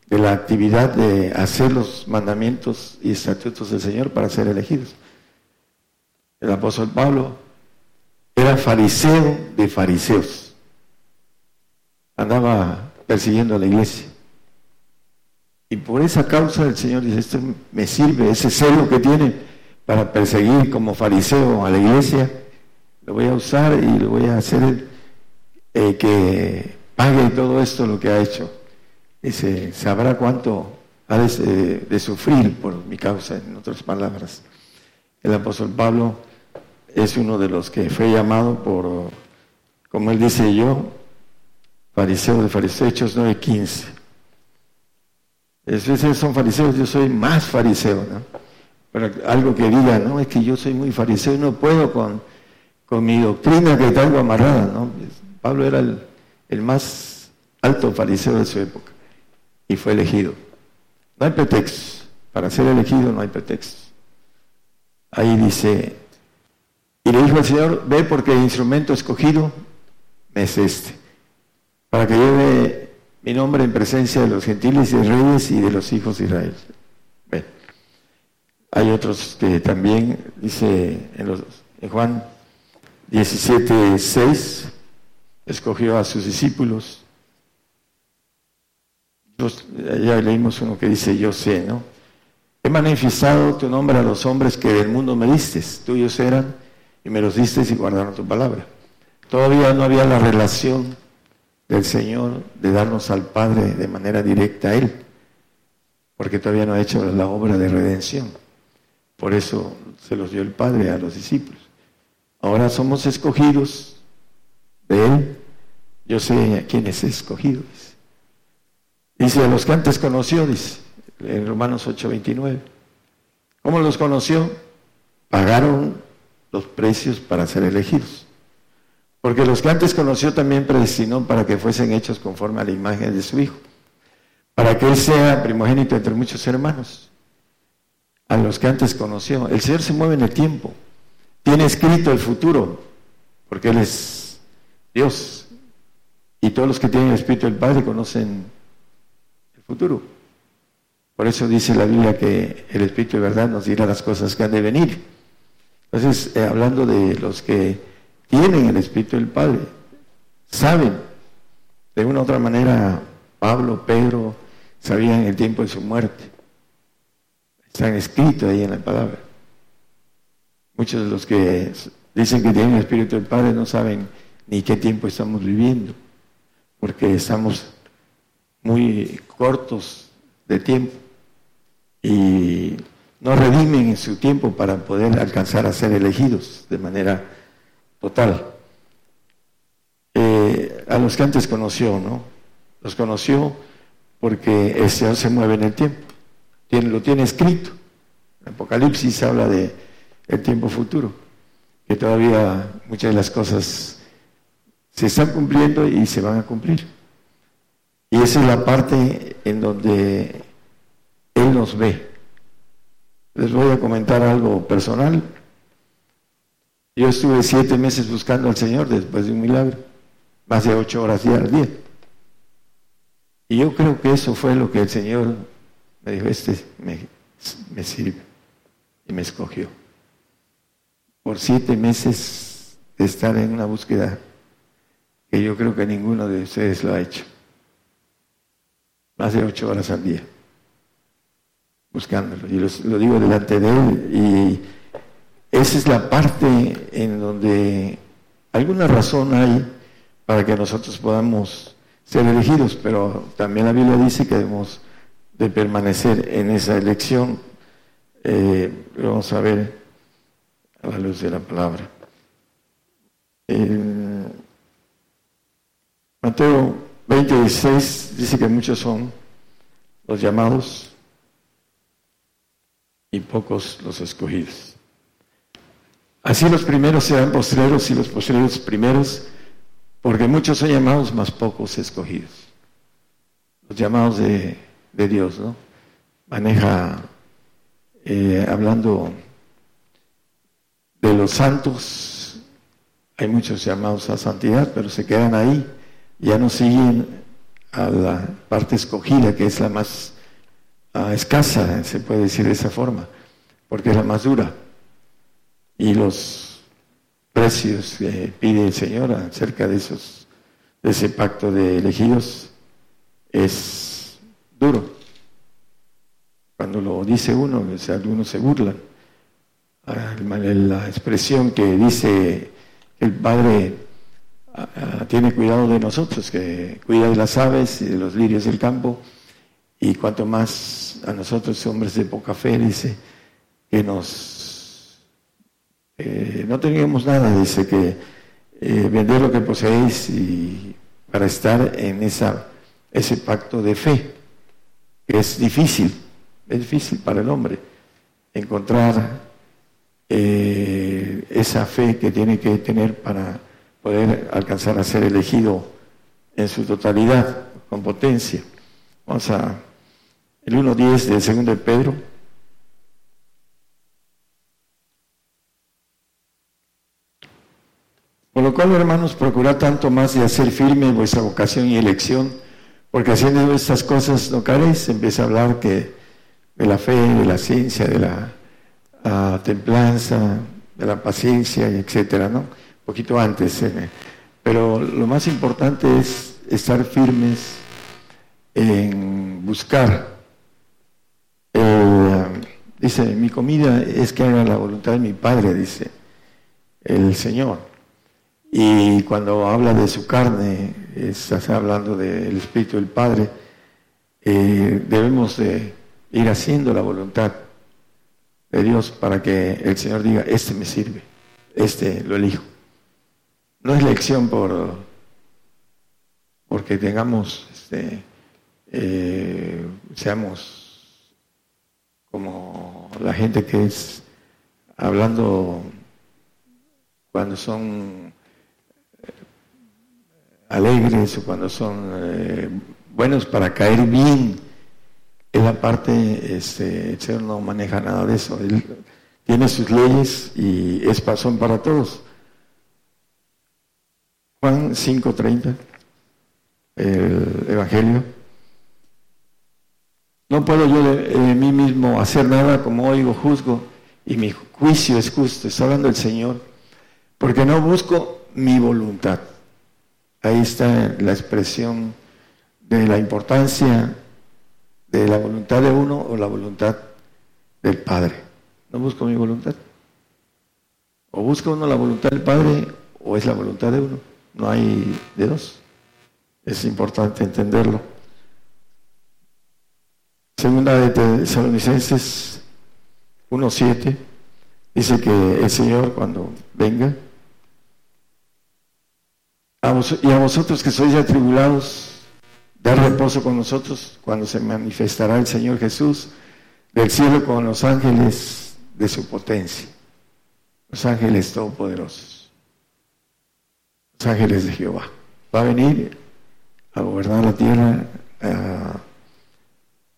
de la actividad de hacer los mandamientos y estatutos del Señor para ser elegidos. El apóstol Pablo era fariseo de fariseos. Andaba persiguiendo a la iglesia. Y por esa causa el Señor dice, esto me sirve, ese celo que tiene para perseguir como fariseo a la iglesia, lo voy a usar y lo voy a hacer eh, que pague todo esto lo que ha hecho. Dice, sabrá cuánto ha de, sufrir por mi causa, en otras palabras. El apóstol Pablo es uno de los que fue llamado por, como él dice yo, fariseo de fariseos, Hechos 9.15. Esos son fariseos, yo soy más fariseo, ¿no? Pero algo que diga, no, es que yo soy muy fariseo no puedo con, con mi doctrina que traigo amarrada, ¿no? Pablo era el, el más alto fariseo de su época y fue elegido. No hay pretextos. Para ser elegido no hay pretextos. Ahí dice, y le dijo al Señor, ve porque el instrumento escogido es este, para que lleve mi nombre en presencia de los gentiles y de reyes y de los hijos de Israel. Hay otros que también, dice en, los, en Juan 17, 6, escogió a sus discípulos ya leímos uno que dice, yo sé, ¿no? He manifestado tu nombre a los hombres que del mundo me diste, tuyos eran, y me los diste y guardaron tu palabra. Todavía no había la relación del Señor de darnos al Padre de manera directa a Él, porque todavía no ha hecho la obra de redención. Por eso se los dio el Padre a los discípulos. Ahora somos escogidos de Él. Yo sé a quién es escogido. Dice, a los que antes conoció, dice, en Romanos 8:29. ¿Cómo los conoció? Pagaron los precios para ser elegidos. Porque los que antes conoció también predestinó para que fuesen hechos conforme a la imagen de su Hijo, para que Él sea primogénito entre muchos hermanos. A los que antes conoció. El Señor se mueve en el tiempo. Tiene escrito el futuro, porque Él es Dios. Y todos los que tienen el Espíritu del Padre conocen futuro. Por eso dice la Biblia que el Espíritu de verdad nos dirá las cosas que han de venir. Entonces, eh, hablando de los que tienen el Espíritu del Padre, saben, de una u otra manera, Pablo, Pedro, sabían el tiempo de su muerte. Están escritos ahí en la palabra. Muchos de los que dicen que tienen el Espíritu del Padre no saben ni qué tiempo estamos viviendo, porque estamos muy cortos de tiempo y no redimen en su tiempo para poder alcanzar a ser elegidos de manera total. Eh, a los que antes conoció, ¿no? Los conoció porque el Señor se mueve en el tiempo. Lo tiene escrito. Apocalipsis habla de el tiempo futuro, que todavía muchas de las cosas se están cumpliendo y se van a cumplir. Y esa es la parte en donde Él nos ve. Les voy a comentar algo personal. Yo estuve siete meses buscando al Señor después de un milagro, más de ocho horas al día. Y yo creo que eso fue lo que el Señor me dijo, este me, me sirve y me escogió. Por siete meses de estar en una búsqueda que yo creo que ninguno de ustedes lo ha hecho más de ocho horas al día, buscándolo. Y lo digo delante de él. Y esa es la parte en donde alguna razón hay para que nosotros podamos ser elegidos, pero también la Biblia dice que debemos de permanecer en esa elección. Eh, vamos a ver a la luz de la palabra. Mateo 20, 16 dice que muchos son los llamados y pocos los escogidos. Así los primeros serán postreros y los postreros primeros, porque muchos son llamados, más pocos escogidos. Los llamados de, Dios, ¿no? Maneja, eh, hablando de los santos, hay muchos llamados a santidad, pero se quedan ahí, ya no siguen a la parte escogida, que es la más ah, escasa, se puede decir de esa forma, porque es la más dura. Y los precios que pide el Señor acerca de esos, de ese pacto de elegidos, es duro. Cuando lo dice uno, algunos se burlan. Ah, la expresión que dice el Padre tiene cuidado de nosotros, que cuida de las aves y de los lirios del campo, y cuanto más a nosotros, hombres de poca fe, dice que nos... Eh, no teníamos nada, dice que eh, vender lo que poseéis para estar en esa, ese pacto de fe, que es difícil, es difícil para el hombre encontrar eh, esa fe que tiene que tener para poder alcanzar a ser elegido en su totalidad, con potencia. Vamos a el 1.10 del segundo de Pedro. Por lo cual, hermanos, procurad tanto más de hacer firme vuestra vocación y elección, porque haciendo estas cosas no caréis. Empieza a hablar que de la fe, de la ciencia, de la ah, templanza, de la paciencia, etcétera, ¿no? poquito antes. Eh, pero lo más importante es estar firmes en buscar. dice, mi comida es que haga la voluntad de mi Padre, dice el Señor. Y cuando habla de su carne, está hablando del Espíritu del Padre, eh, debemos de ir haciendo la voluntad de Dios para que el Señor diga, este me sirve, este lo elijo. No es lección por porque tengamos, este, eh, seamos como la gente que es hablando cuando son eh, alegres o cuando son eh, buenos para caer bien. En la parte, este, el Señor no maneja nada de eso. Él tiene sus leyes y es pasón para todos. Juan 5:30, el Evangelio. No puedo yo de, mí mismo hacer nada como oigo, juzgo, y mi juicio es justo. Está hablando el Señor, porque no busco mi voluntad. Ahí está la expresión de la importancia de la voluntad de uno o la voluntad del Padre. No busco mi voluntad. O busca uno la voluntad del Padre o es la voluntad de uno. No hay de dos. Es importante entenderlo. Segunda de Tesalonicenses 1.7 dice que el Señor cuando venga, y a vosotros que sois atribulados, dar reposo con nosotros cuando se manifestará el Señor Jesús del cielo con los ángeles de su potencia, los ángeles todopoderosos ángeles de Jehová. Va a venir a gobernar la tierra, a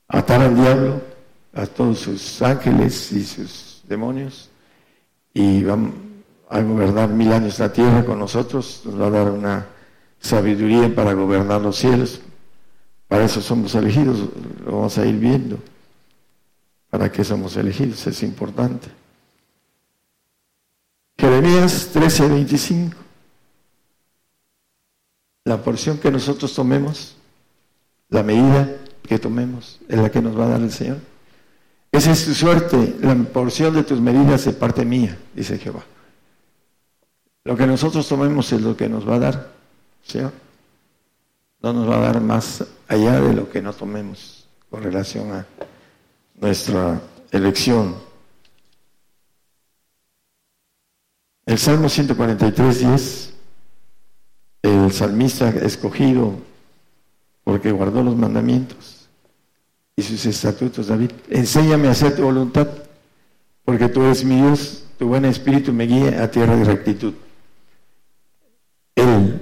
atar al diablo, a todos sus ángeles y sus demonios, y va a gobernar mil años la tierra con nosotros, nos va a dar una sabiduría para gobernar los cielos. Para eso somos elegidos, lo vamos a ir viendo. ¿Para qué somos elegidos? Es importante. Jeremías 13, 25 la porción que nosotros tomemos, la medida que tomemos, es la que nos va a dar el Señor. Esa es tu suerte, la porción de tus medidas de parte mía, dice Jehová. Lo que nosotros tomemos es lo que nos va a dar, Señor. No nos va a dar más allá de lo que no tomemos con relación a nuestra elección. El Salmo 143, 10 el salmista escogido porque guardó los mandamientos y sus estatutos, David. Enséñame a hacer tu voluntad, porque tú eres mi Dios, tu buen espíritu me guía a tierra de rectitud. Él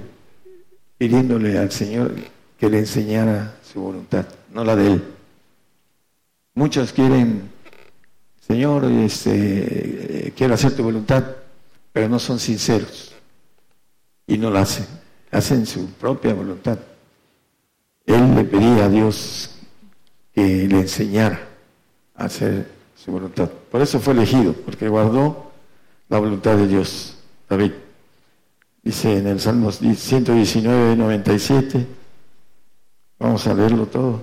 pidiéndole al Señor que le enseñara su voluntad, no la de él. Muchos quieren, Señor, este, quiero hacer tu voluntad, pero no son sinceros y no la hacen, hacen su propia voluntad. Él le pedía a Dios que le enseñara a hacer su voluntad. Por eso fue elegido, porque guardó la voluntad de Dios, David. Dice en el Salmo 119, 97, vamos a leerlo todo.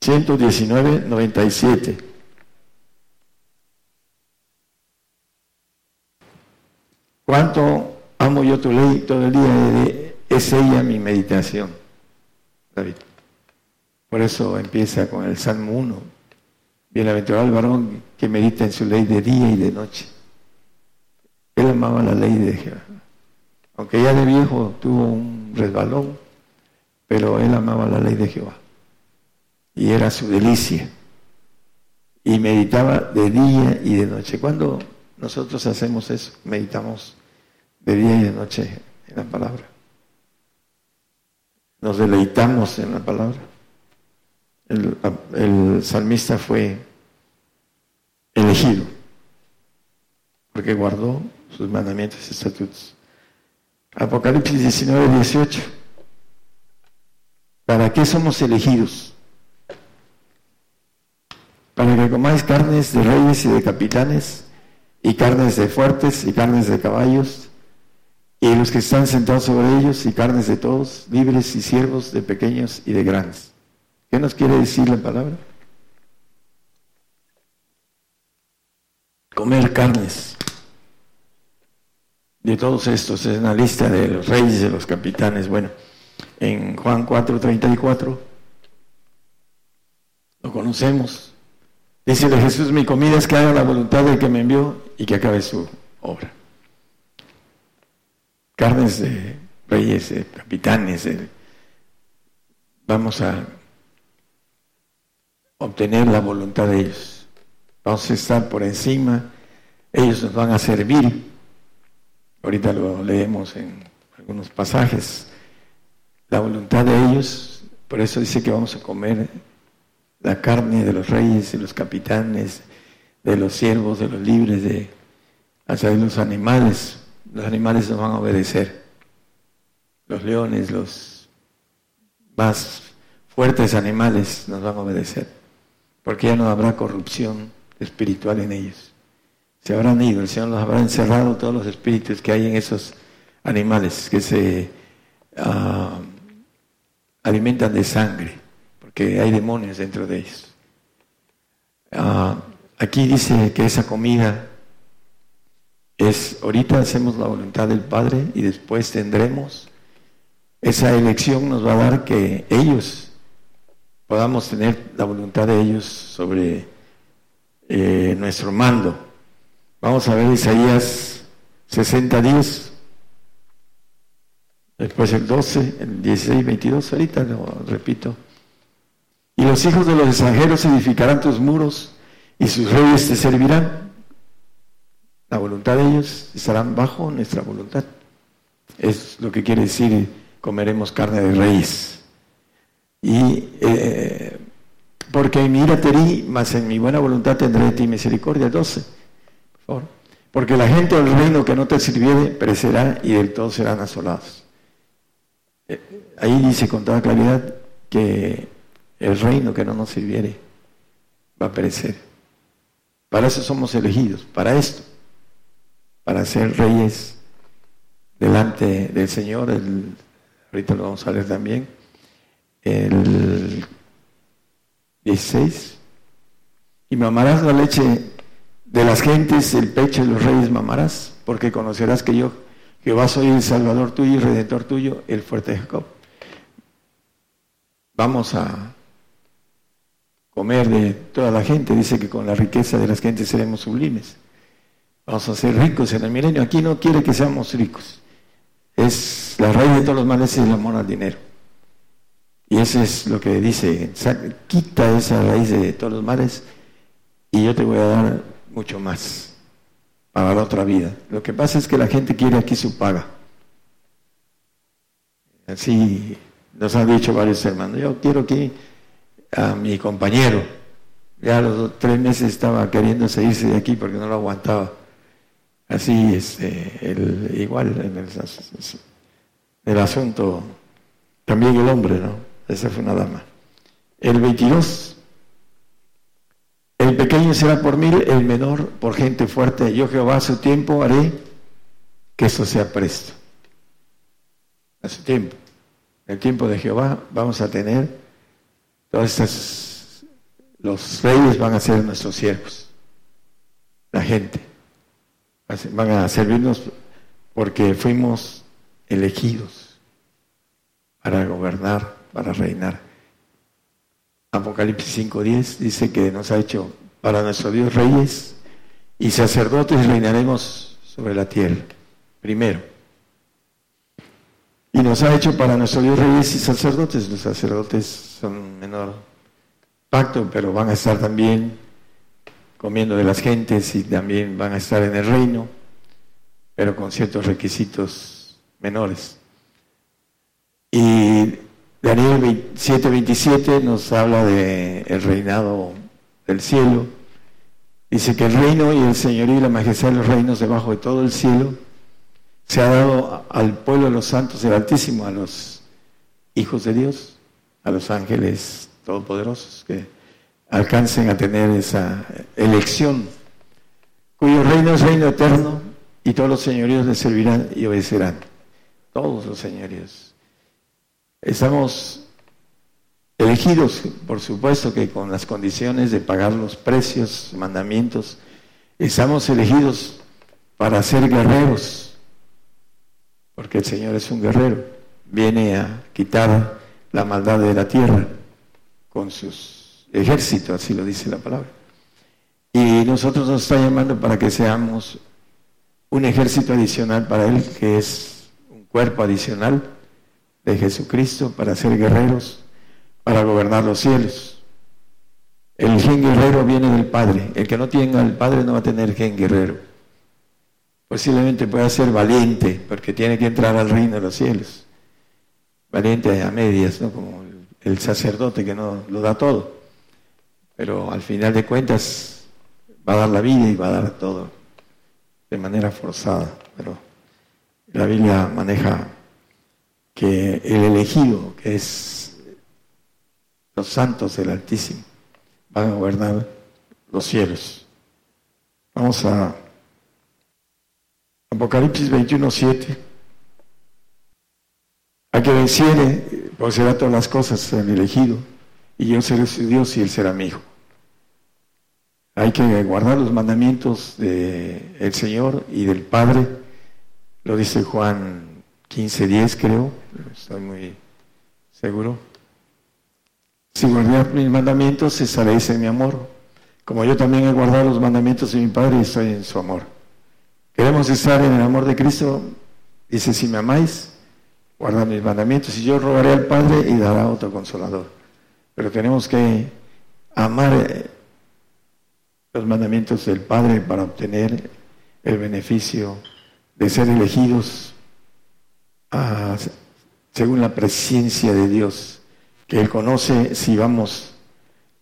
119, 97. ¿Cuánto amo yo tu ley todo el día? Es ella mi meditación, David. Por eso empieza con el Salmo 1. Bienaventurado el varón que medita en su ley de día y de noche. Él amaba la ley de Jehová. Aunque ya de viejo tuvo un resbalón, pero él amaba la ley de Jehová. Y era su delicia. Y meditaba de día y de noche. Cuando nosotros hacemos eso, meditamos de día y de noche en la palabra. Nos deleitamos en la palabra. El, el salmista fue elegido porque guardó sus mandamientos y estatutos. Apocalipsis 19, 18. ¿Para qué somos elegidos? Para que comáis carnes de reyes y de capitanes, y carnes de fuertes, y carnes de caballos, y los que están sentados sobre ellos, y carnes de todos, libres y siervos, de pequeños y de grandes. ¿Qué nos quiere decir la palabra? Comer carnes de todos estos, es una lista de los reyes, de los capitanes. Bueno, en Juan 4:34, lo conocemos. Dice de Jesús, mi comida es que haga la voluntad del que me envió y que acabe su obra. Carnes de reyes, de capitanes, vamos a obtener la voluntad de ellos. Vamos a estar por encima, ellos nos van a servir Ahorita lo leemos en algunos pasajes. La voluntad de ellos, por eso dice que vamos a comer la carne de los reyes y los capitanes, de los siervos, de los libres, de hasta de los animales. Los animales nos van a obedecer. Los leones, los más fuertes animales nos van a obedecer. Porque ya no habrá corrupción espiritual en ellos se habrán ido, el Señor los habrá encerrado todos los espíritus que hay en esos animales que se ah, alimentan de sangre, porque hay demonios dentro de ellos. Ah, aquí dice que esa comida es, ahorita hacemos la voluntad del Padre y después tendremos, esa elección nos va a dar que ellos podamos tener la voluntad de ellos sobre eh, nuestro mando. Vamos a ver Isaías 60, 10. Después el 12, el 16, 22, ahorita lo repito. Y los hijos de los extranjeros edificarán tus muros y sus reyes te servirán. La voluntad de ellos estarán bajo nuestra voluntad. Es lo que quiere decir comeremos carne de reyes. Y eh, porque en mi ira te di, mas en mi buena voluntad tendré de ti misericordia. 12. Porque la gente del reino que no te sirviere perecerá y del todo serán asolados. Eh, ahí dice con toda claridad que el reino que no nos sirviere va a perecer. Para eso somos elegidos, para esto, para ser reyes delante del Señor. ahorita lo vamos a leer también. El 16. Y mamarás la leche de las gentes el pecho de los reyes mamarás, porque conocerás que yo, Jehová, soy el Salvador tuyo y Redentor tuyo, el fuerte de Jacob. Vamos a comer de toda la gente, dice que con la riqueza de las gentes seremos sublimes. Vamos a ser ricos en el milenio. Aquí no quiere que seamos ricos. es la raíz de todos los males es el amor al dinero. Y eso es lo que dice, quita esa raíz de todos los males y yo te voy a dar mucho más para la otra vida. Lo que pasa es que la gente quiere aquí su paga. Así nos han dicho varios hermanos, yo quiero aquí a mi compañero. Ya a los tres meses estaba queriendo irse de aquí porque no lo aguantaba. Así, este, el, igual en el, el asunto, también el hombre, ¿no? Esa fue una dama. El 22. El pequeño será por mil, el menor por gente fuerte. Yo Jehová a su tiempo haré que eso sea presto. A su tiempo. El tiempo de Jehová vamos a tener todas estas, los reyes van a ser nuestros siervos, la gente. Van a servirnos porque fuimos elegidos para gobernar para reinar. Apocalipsis 5.10 dice que nos ha hecho para nuestro Dios reyes y sacerdotes reinaremos sobre la tierra, primero. Y nos ha hecho para nuestro Dios reyes y sacerdotes. Los sacerdotes son menor pacto, pero van a estar también comiendo de las gentes y también van a estar en el reino, pero con ciertos requisitos menores. Y Daniel 7:27 nos habla del el reinado del cielo. Dice que el reino y el señorío y la majestad de los reinos debajo de todo el cielo se ha dado al pueblo de los santos del Altísimo, a los hijos de Dios, a los ángeles todopoderosos que alcancen a tener esa elección, cuyo reino es reino eterno y todos los señoríos le servirán y obedecerán. Todos los señoríos. Estamos elegidos, por supuesto que con las condiciones de pagar los precios, mandamientos, estamos elegidos para ser guerreros, porque el Señor es un guerrero, viene a quitar la maldad de la tierra con sus ejércitos, así lo dice la palabra. Y nosotros nos está llamando para que seamos un ejército adicional para Él, que es un cuerpo adicional de Jesucristo para ser guerreros, para gobernar los cielos. El gen guerrero viene del Padre. El que no tenga al Padre no va a tener gen guerrero. Posiblemente pueda ser valiente, porque tiene que entrar al reino de los cielos. Valiente a medias, ¿no? Como el sacerdote que no lo da todo. Pero al final de cuentas va a dar la vida y va a dar todo de manera forzada. Pero la Biblia maneja que el elegido, que es los santos del Altísimo, van a gobernar los cielos. Vamos a Apocalipsis 21, 7. A que venciere, pues será todas las cosas el elegido, y yo seré su Dios y él será mi hijo. Hay que guardar los mandamientos del Señor y del Padre, lo dice Juan 15.10 creo, estoy muy seguro. Si guardar mis mandamientos, estaréis en mi amor, como yo también he guardado los mandamientos de mi Padre y estoy en su amor. Queremos estar en el amor de Cristo, dice, si me amáis, guardad mis mandamientos, y yo rogaré al Padre y dará otro consolador. Pero tenemos que amar eh, los mandamientos del Padre para obtener el beneficio de ser elegidos según la presencia de Dios, que Él conoce si vamos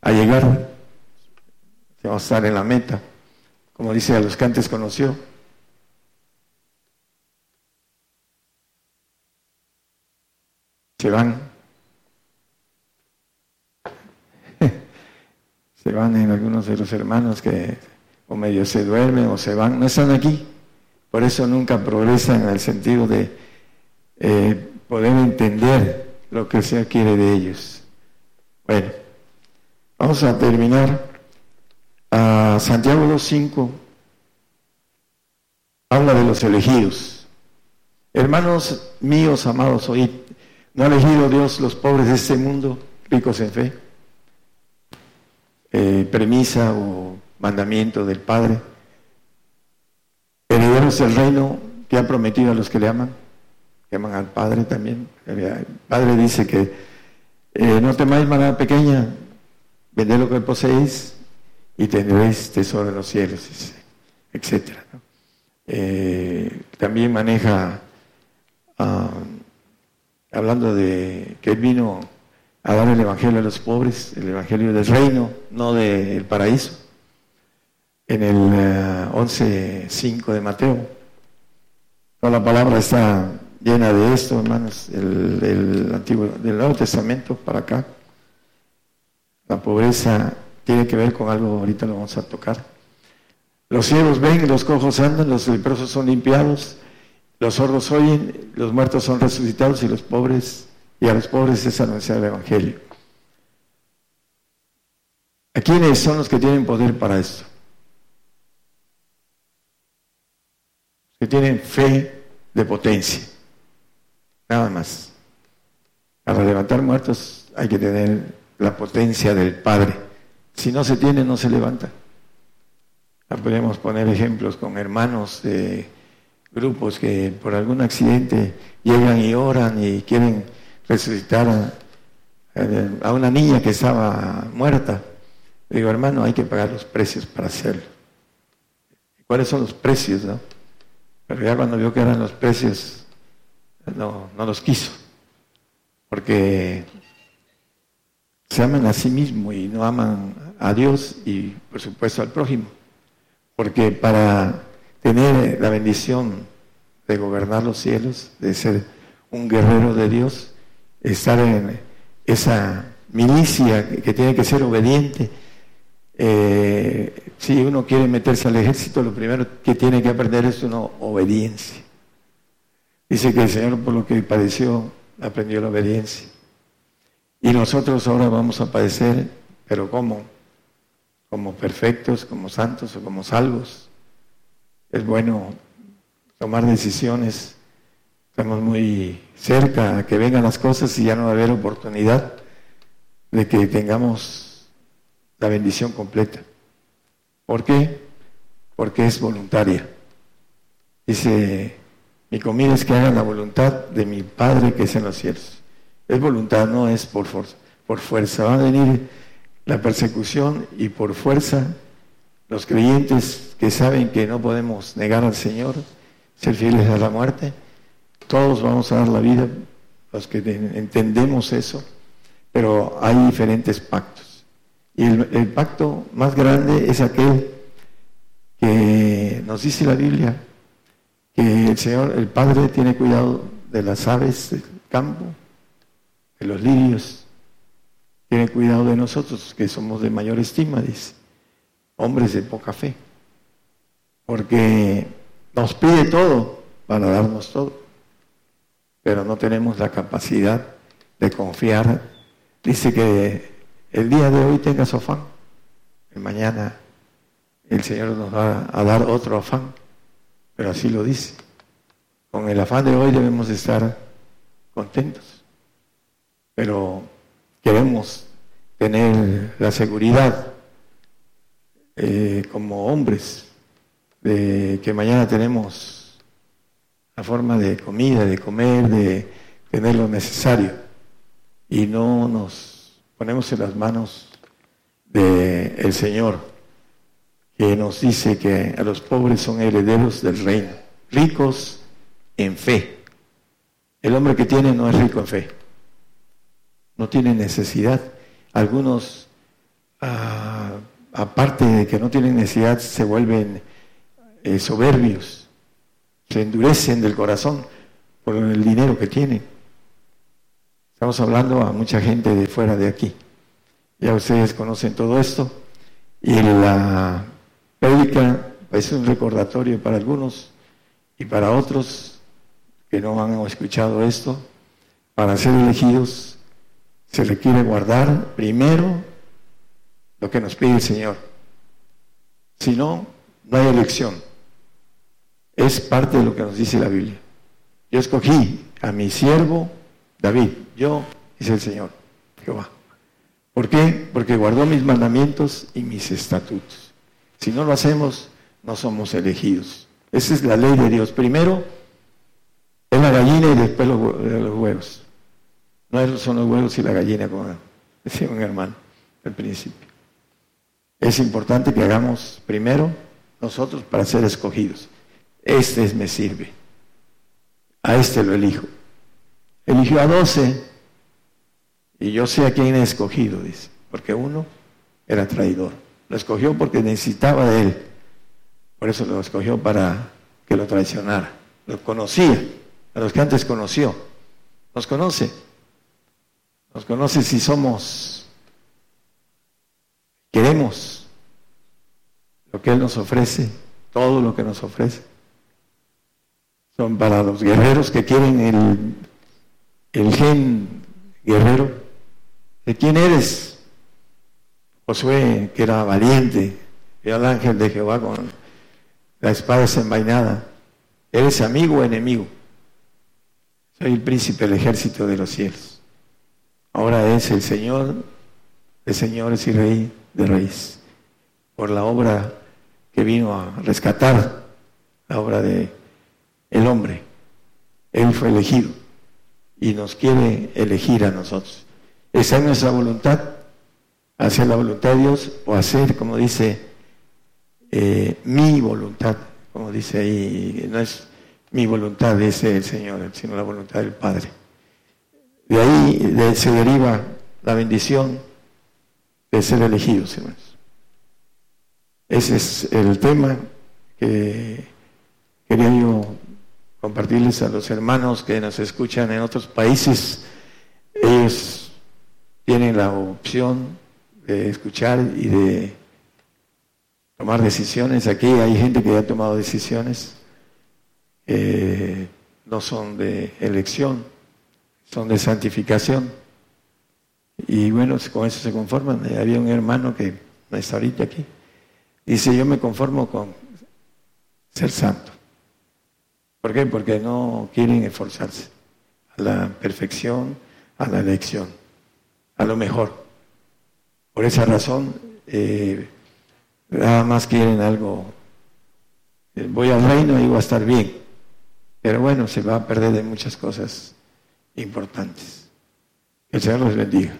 a llegar, si vamos a estar en la meta, como dice a los que antes conoció. Se van, *laughs* se van en algunos de los hermanos que o medio se duermen o se van, no están aquí. Por eso nunca progresan en el sentido de eh, poder entender lo que el Señor quiere de ellos. Bueno, vamos a terminar. A Santiago 2.5 habla de los elegidos. Hermanos míos, amados, oíd, ¿no ha elegido Dios los pobres de este mundo, ricos en fe? Eh, premisa o mandamiento del Padre. Herederos del reino que ha prometido a los que le aman queman al Padre también. El Padre dice que eh, no temáis manada pequeña, vended lo que poseéis y tendréis tesoro en los cielos, etc. Eh, también maneja, ah, hablando de que él vino a dar el Evangelio a los pobres, el Evangelio del reino, no del paraíso, en el 11.5 eh, de Mateo. Toda la palabra está llena de esto, hermanos, el, antiguo, del Nuevo Testamento para acá. La pobreza tiene que ver con algo, ahorita lo vamos a tocar. Los ciegos ven, los cojos andan, los leprosos son limpiados, los sordos oyen, los muertos son resucitados y los pobres, y a los pobres es anunciar el Evangelio. ¿A quiénes son los que tienen poder para esto? Que tienen fe de potencia. Nada más. Para levantar muertos hay que tener la potencia del Padre. Si no se tiene, no se levanta. Podemos poner ejemplos con hermanos de grupos que por algún accidente llegan y oran y quieren resucitar a, una niña que estaba muerta. digo, hermano, hay que pagar los precios para hacerlo. ¿Cuáles son los precios? No? Pero ya cuando vio que eran los precios, no, no los quiso, porque se aman a sí mismo y no aman a Dios y por supuesto al prójimo, porque para tener la bendición de gobernar los cielos, de ser un guerrero de Dios, estar en esa milicia que tiene que ser obediente. Eh, si uno quiere meterse al ejército, lo primero que tiene que aprender es una obediencia. Dice que el Señor por lo que padeció aprendió la obediencia. Y nosotros ahora vamos a padecer, pero ¿cómo? Como perfectos, como santos o como salvos. Es bueno tomar decisiones. Estamos muy cerca a que vengan las cosas y ya no va a haber oportunidad de que tengamos la bendición completa. ¿Por qué? Porque es voluntaria. Dice mi comida es que hagan la voluntad de mi Padre que es en los cielos. Es voluntad, no es por fuerza. Por fuerza va a venir la persecución y por fuerza los creyentes que saben que no podemos negar al Señor, ser fieles a la muerte, todos vamos a dar la vida, los que entendemos eso, pero hay diferentes pactos. Y el, el pacto más grande es aquel que nos dice la Biblia, que el Señor, el Padre, tiene cuidado de las aves del campo, de los lirios, tiene cuidado de nosotros, que somos de mayor estima, dice, hombres de poca fe, porque nos pide todo para darnos todo, pero no tenemos la capacidad de confiar. Dice que el día de hoy tenga su afán, y mañana el Señor nos va a dar otro afán pero así lo dice. Con el afán de hoy debemos estar contentos, pero queremos tener la seguridad eh, como hombres de que mañana tenemos la forma de comida, de comer, de tener lo necesario. Y no nos ponemos en las manos del Señor que nos dice que a los pobres son herederos del reino, ricos en fe. El hombre que tiene no es rico en fe, no tiene necesidad. Algunos, ah, aparte de que no tienen necesidad, se vuelven eh, soberbios, se endurecen del corazón por el dinero que tienen. Estamos hablando a mucha gente de fuera de aquí. Ya ustedes conocen todo esto. Y la prédica es un recordatorio para algunos y para otros que no han escuchado esto. Para ser elegidos se requiere guardar primero lo que nos pide el Señor. Si no, no hay elección. Es parte de lo que nos dice la Biblia. Yo escogí a mi siervo David. Yo, dice el Señor, Jehová. ¿Por qué? Porque guardó mis mandamientos y mis estatutos. Si no lo hacemos, no somos elegidos. Esa es la ley de Dios. Primero, Él la gallina y después los, los huevos. No son los huevos y la gallina, como decía un hermano al principio. Es importante que hagamos primero nosotros para ser escogidos. Este me sirve. A este lo elijo. Eligió a doce y yo sé a quién he escogido, dice, porque uno era traidor. Lo escogió porque necesitaba de él. Por eso lo escogió para que lo traicionara. Lo conocía, a los que antes conoció. Nos conoce. Nos conoce si somos, queremos lo que Él nos ofrece, todo lo que nos ofrece. Son para los guerreros que quieren el, el gen guerrero. ¿De quién eres? Josué, que era valiente, vio al ángel de Jehová con la espada desenvainada. ¿Eres amigo o enemigo? Soy el príncipe del ejército de los cielos. Ahora es el Señor de señores y rey de reyes. Por la obra que vino a rescatar, la obra de el hombre. Él fue elegido y nos quiere elegir a nosotros. Esa es nuestra voluntad, hacer la voluntad de Dios o hacer, como dice, eh, mi voluntad, como dice ahí, no es mi voluntad, dice el Señor, sino la voluntad del Padre. De ahí se deriva la bendición de ser elegidos, hermanos. Ese es el tema que quería yo compartirles a los hermanos que nos escuchan en otros países. Ellos tienen la opción de escuchar y de tomar decisiones. Aquí hay gente que ha tomado decisiones, no son de elección, son de santificación. Y bueno, con eso se conforman. Eh, había un hermano que está ahorita aquí. Dice, yo me conformo con ser santo. ¿Por qué? Porque no quieren esforzarse a la perfección, a la elección, a lo mejor. Por esa razón, eh, nada más quieren algo. Eh, voy al reino y voy a estar bien. Pero bueno, se va a perder de muchas cosas importantes. Que el Señor los bendiga.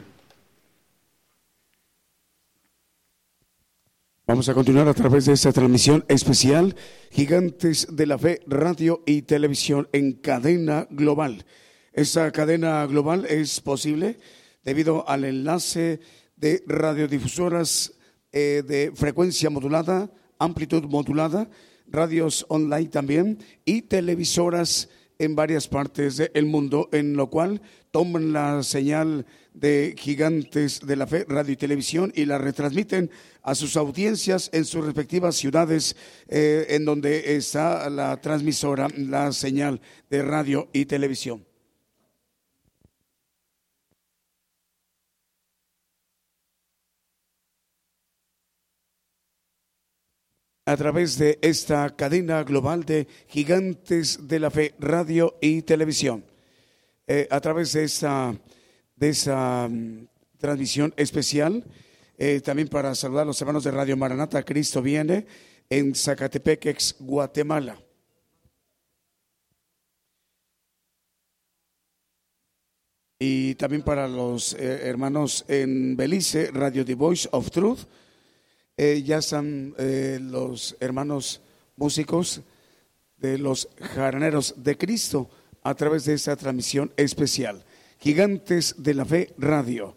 Vamos a continuar a través de esta transmisión especial Gigantes de la Fe, Radio y Televisión en cadena global. Esta cadena global es posible debido al enlace de radiodifusoras eh, de frecuencia modulada, amplitud modulada, radios online también y televisoras en varias partes del mundo, en lo cual toman la señal de gigantes de la fe, radio y televisión, y la retransmiten a sus audiencias en sus respectivas ciudades, eh, en donde está la transmisora, la señal de radio y televisión. A través de esta cadena global de gigantes de la fe, radio y televisión. Eh, a través de esta, de esa mm, transmisión especial, eh, también para saludar a los hermanos de Radio Maranata, Cristo viene en Zacatepec, Guatemala. Y también para los eh, hermanos en Belice, Radio The Voice of Truth eh, ya están eh, los hermanos músicos de los jaraneros de Cristo a través de esta transmisión especial. Gigantes de la Fe Radio.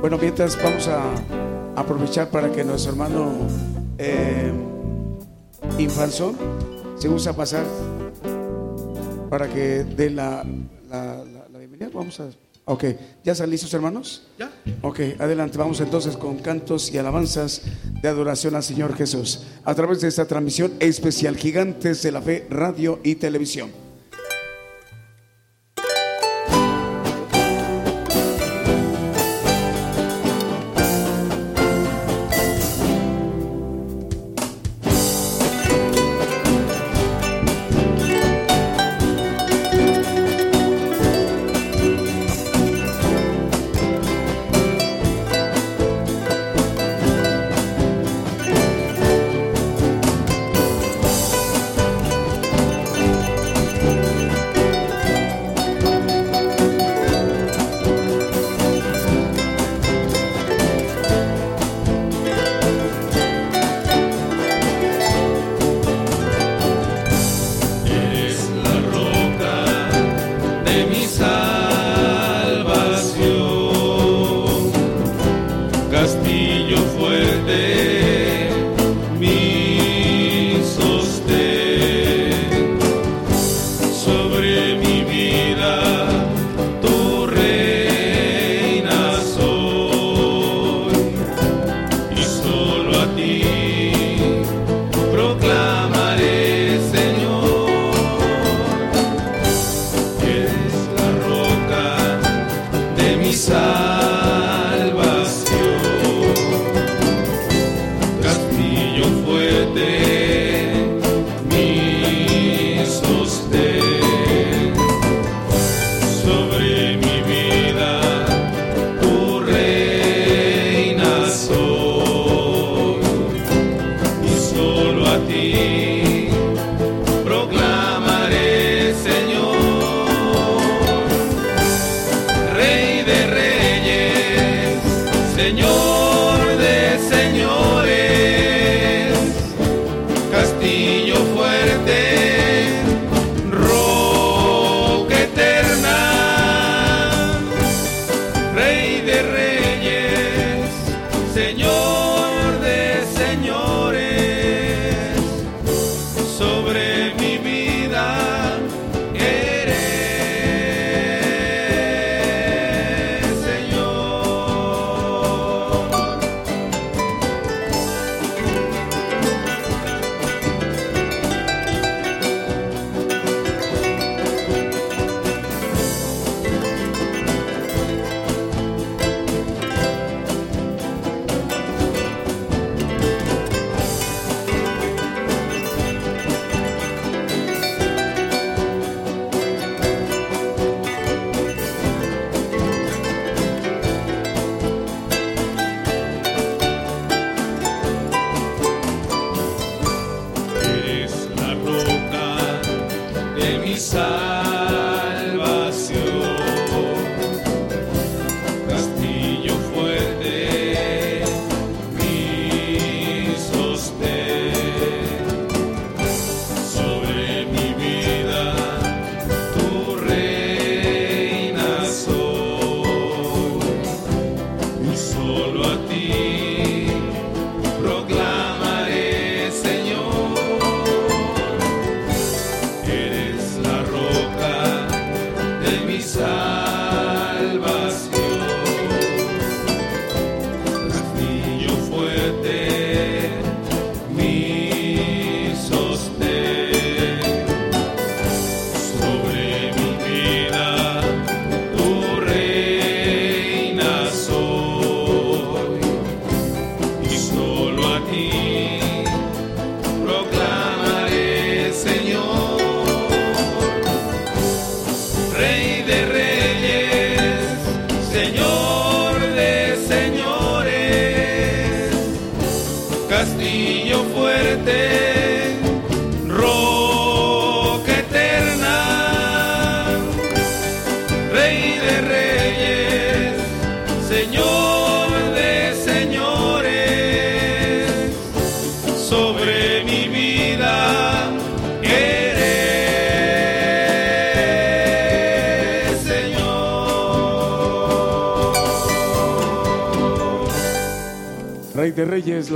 Bueno, mientras vamos a aprovechar para que nuestro hermano eh, Infanzón, se usa pasar para que dé la, la, bienvenida. Vamos a. Ok, ¿ya están listos, hermanos? Ya. Ok, adelante. Vamos entonces con cantos y alabanzas de adoración al Señor Jesús a través de esta transmisión especial Gigantes de la Fe, Radio y Televisión.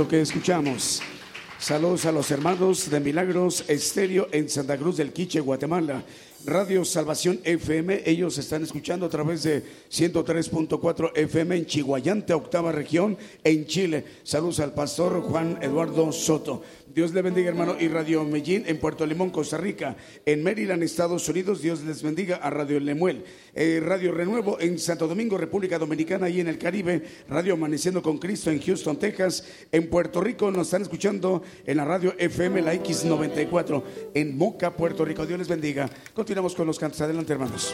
Que escuchamos. Saludos a los hermanos de Milagros Estéreo en Santa Cruz del Quiche, Guatemala. Radio Salvación FM, ellos están escuchando a través de 103.4 FM en Chihuayante, octava región, en Chile. Saludos al pastor Juan Eduardo Soto. Dios le bendiga, hermano. Y Radio Medellín en Puerto Limón, Costa Rica. En Maryland, Estados Unidos, Dios les bendiga a Radio Lemuel. Eh, Radio Renuevo en Santo Domingo, República Dominicana y en el Caribe. Radio Amaneciendo con Cristo en Houston, Texas. En Puerto Rico nos están escuchando en la radio FM, la X94. En Moca, Puerto Rico. Dios les bendiga. Continuamos con los cantos. Adelante, hermanos.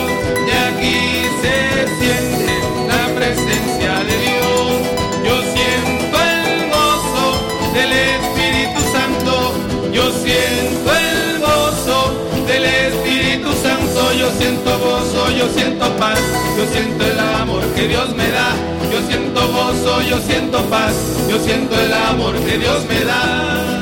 Yo siento gozo, yo siento paz, yo siento el amor que Dios me da. Yo siento gozo, yo siento paz, yo siento el amor que Dios me da.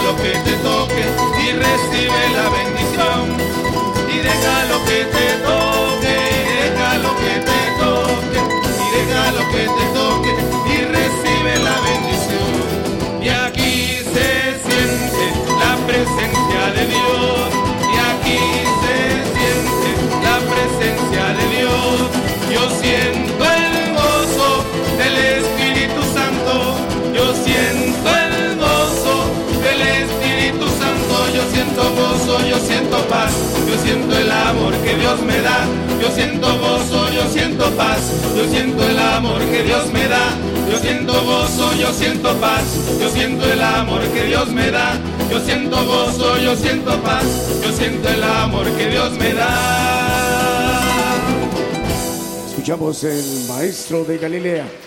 lo que te toque y recibe la bendición y deja lo que te toque. gozo, oh, yo siento paz, yo siento el amor que Dios me da. Yo siento gozo, oh, yo siento paz, yo siento el amor que Dios me da. Yo siento gozo, oh, yo siento paz, yo siento el amor que Dios me da. Yo siento gozo, yo siento paz, yo siento el amor que Dios me da. Escuchamos el maestro de Galilea.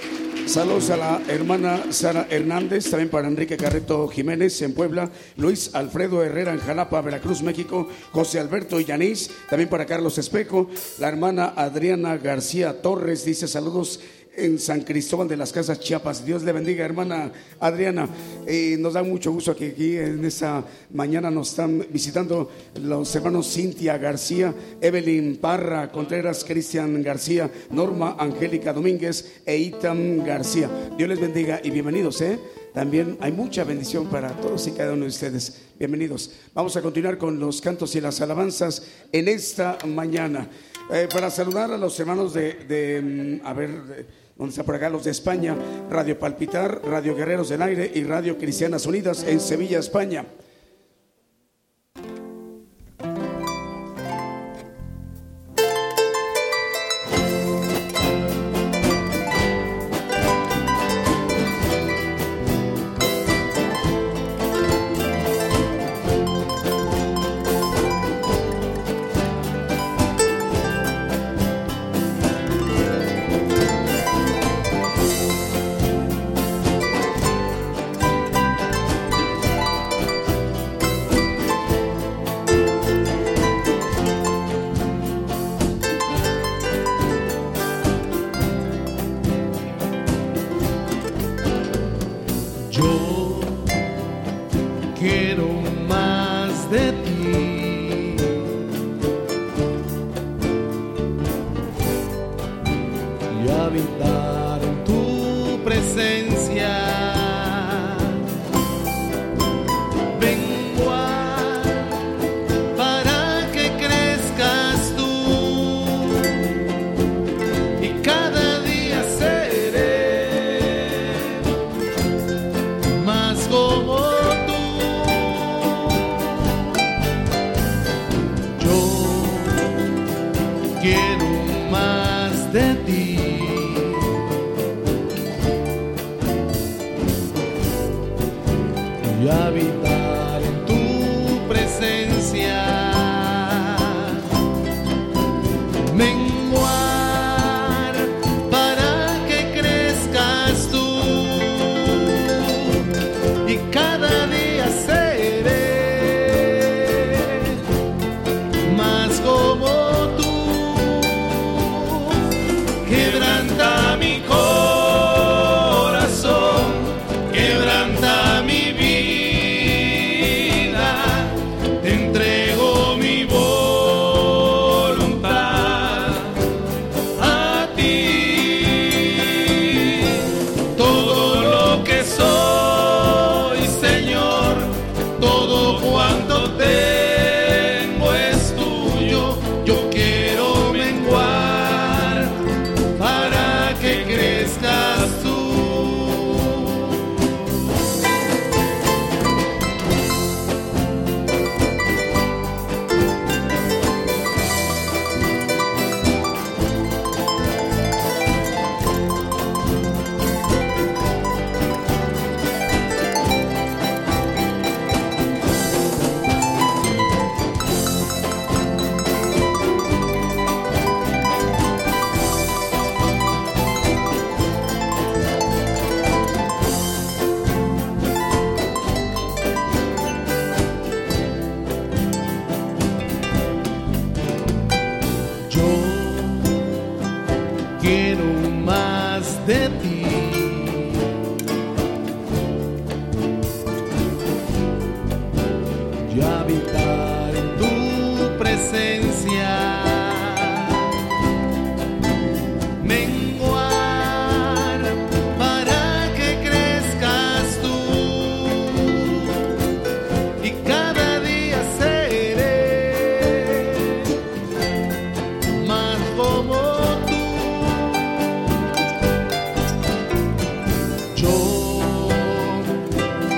Saludos a la hermana Sara Hernández, también para Enrique Carreto Jiménez en Puebla, Luis Alfredo Herrera en Jalapa, Veracruz, México, José Alberto Yanis, también para Carlos Espejo, la hermana Adriana García Torres dice saludos en San Cristóbal de las Casas Chiapas. Dios le bendiga, hermana Adriana. Eh, nos da mucho gusto que aquí en esta mañana nos están visitando los hermanos Cintia García, Evelyn Parra Contreras, Cristian García, Norma Angélica Domínguez e Itam García. Dios les bendiga y bienvenidos, ¿eh? También hay mucha bendición para todos y cada uno de ustedes. Bienvenidos. Vamos a continuar con los cantos y las alabanzas en esta mañana. Eh, para saludar a los hermanos de, de mm, a ver, donde está por los de España, Radio Palpitar, Radio Guerreros del Aire y Radio Cristianas Unidas en Sevilla, España.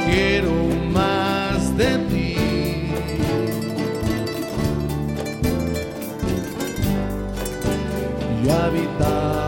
quiero más de ti. Y habitar.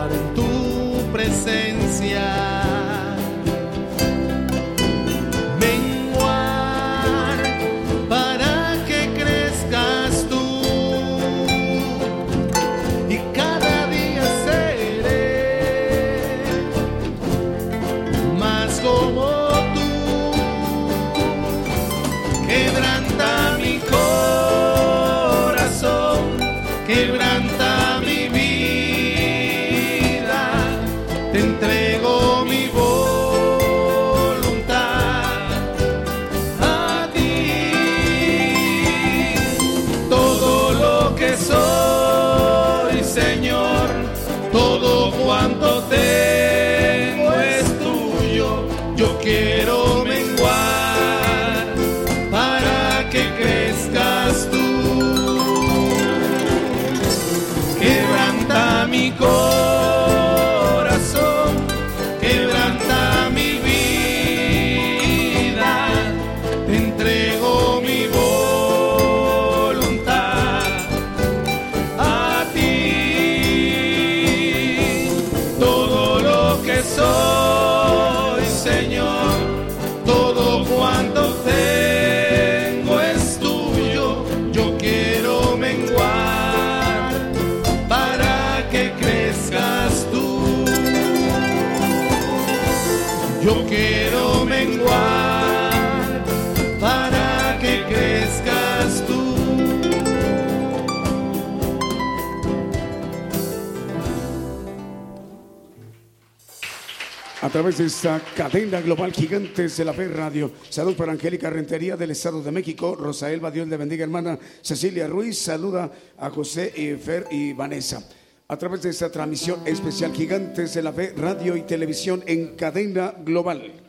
Través de esta cadena global Gigantes de la Fe Radio. Salud para Angélica Rentería del Estado de México. Rosaelba, Dios le bendiga, hermana. Cecilia Ruiz, saluda a José y Fer y Vanessa. A través de esta transmisión especial Gigantes de la Fe Radio y Televisión en cadena global.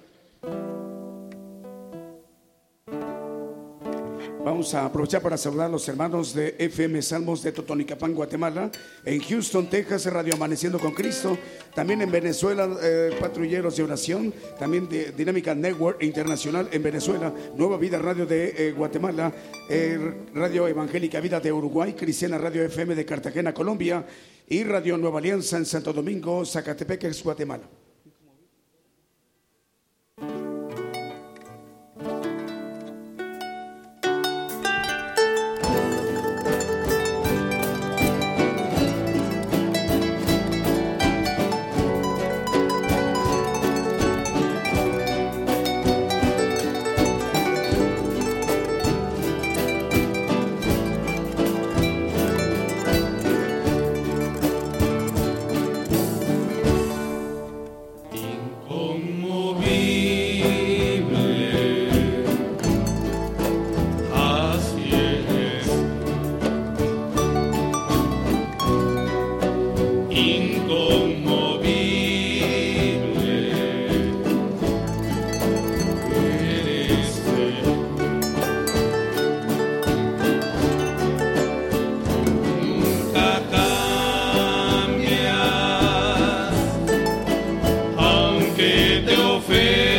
Vamos a aprovechar para saludar a los hermanos de FM Salmos de Totonicapán, Guatemala, en Houston, Texas, Radio Amaneciendo con Cristo, también en Venezuela, eh, Patrulleros de Oración, también de Dinámica Network Internacional en Venezuela, Nueva Vida Radio de eh, Guatemala, eh, Radio Evangélica Vida de Uruguay, Cristiana Radio FM de Cartagena, Colombia, y Radio Nueva Alianza en Santo Domingo, Zacatepec, Guatemala. Aunque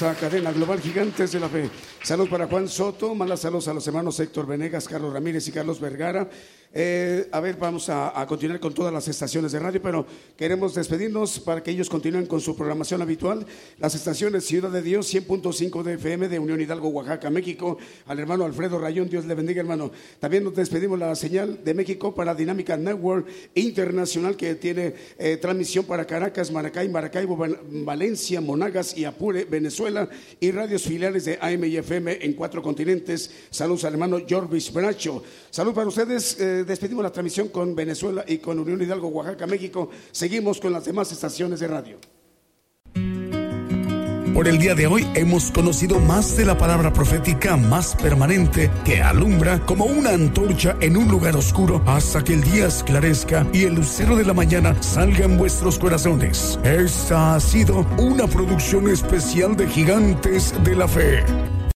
cadena global Gigantes de la Fe. Salud para Juan Soto, malas saludos a los hermanos Héctor Venegas, Carlos Ramírez y Carlos Vergara. Eh, a ver, vamos a, continuar con todas las estaciones de radio, pero queremos despedirnos para que ellos continúen con su programación habitual. Las estaciones Ciudad de Dios, 100.5 de FM de Unión Hidalgo, Oaxaca, México. Al hermano Alfredo Rayón, Dios le bendiga, hermano. También nos despedimos la señal de México para Dinámica Network Internacional, que tiene eh, transmisión para Caracas, Maracay, Maracaibo, Valencia, Monagas y Apure, Venezuela, y radios filiales de AM y FM en cuatro continentes. Saludos al hermano Jorvis Bracho. Salud para ustedes. Eh, despedimos la transmisión con Venezuela y con Unión Hidalgo, Oaxaca, México. Seguimos con las demás estaciones de radio. Por el día de hoy hemos conocido más de la palabra profética más permanente que alumbra como una antorcha en un lugar oscuro hasta que el día esclarezca y el lucero de la mañana salga en vuestros corazones. Esta ha sido una producción especial de Gigantes de la Fe.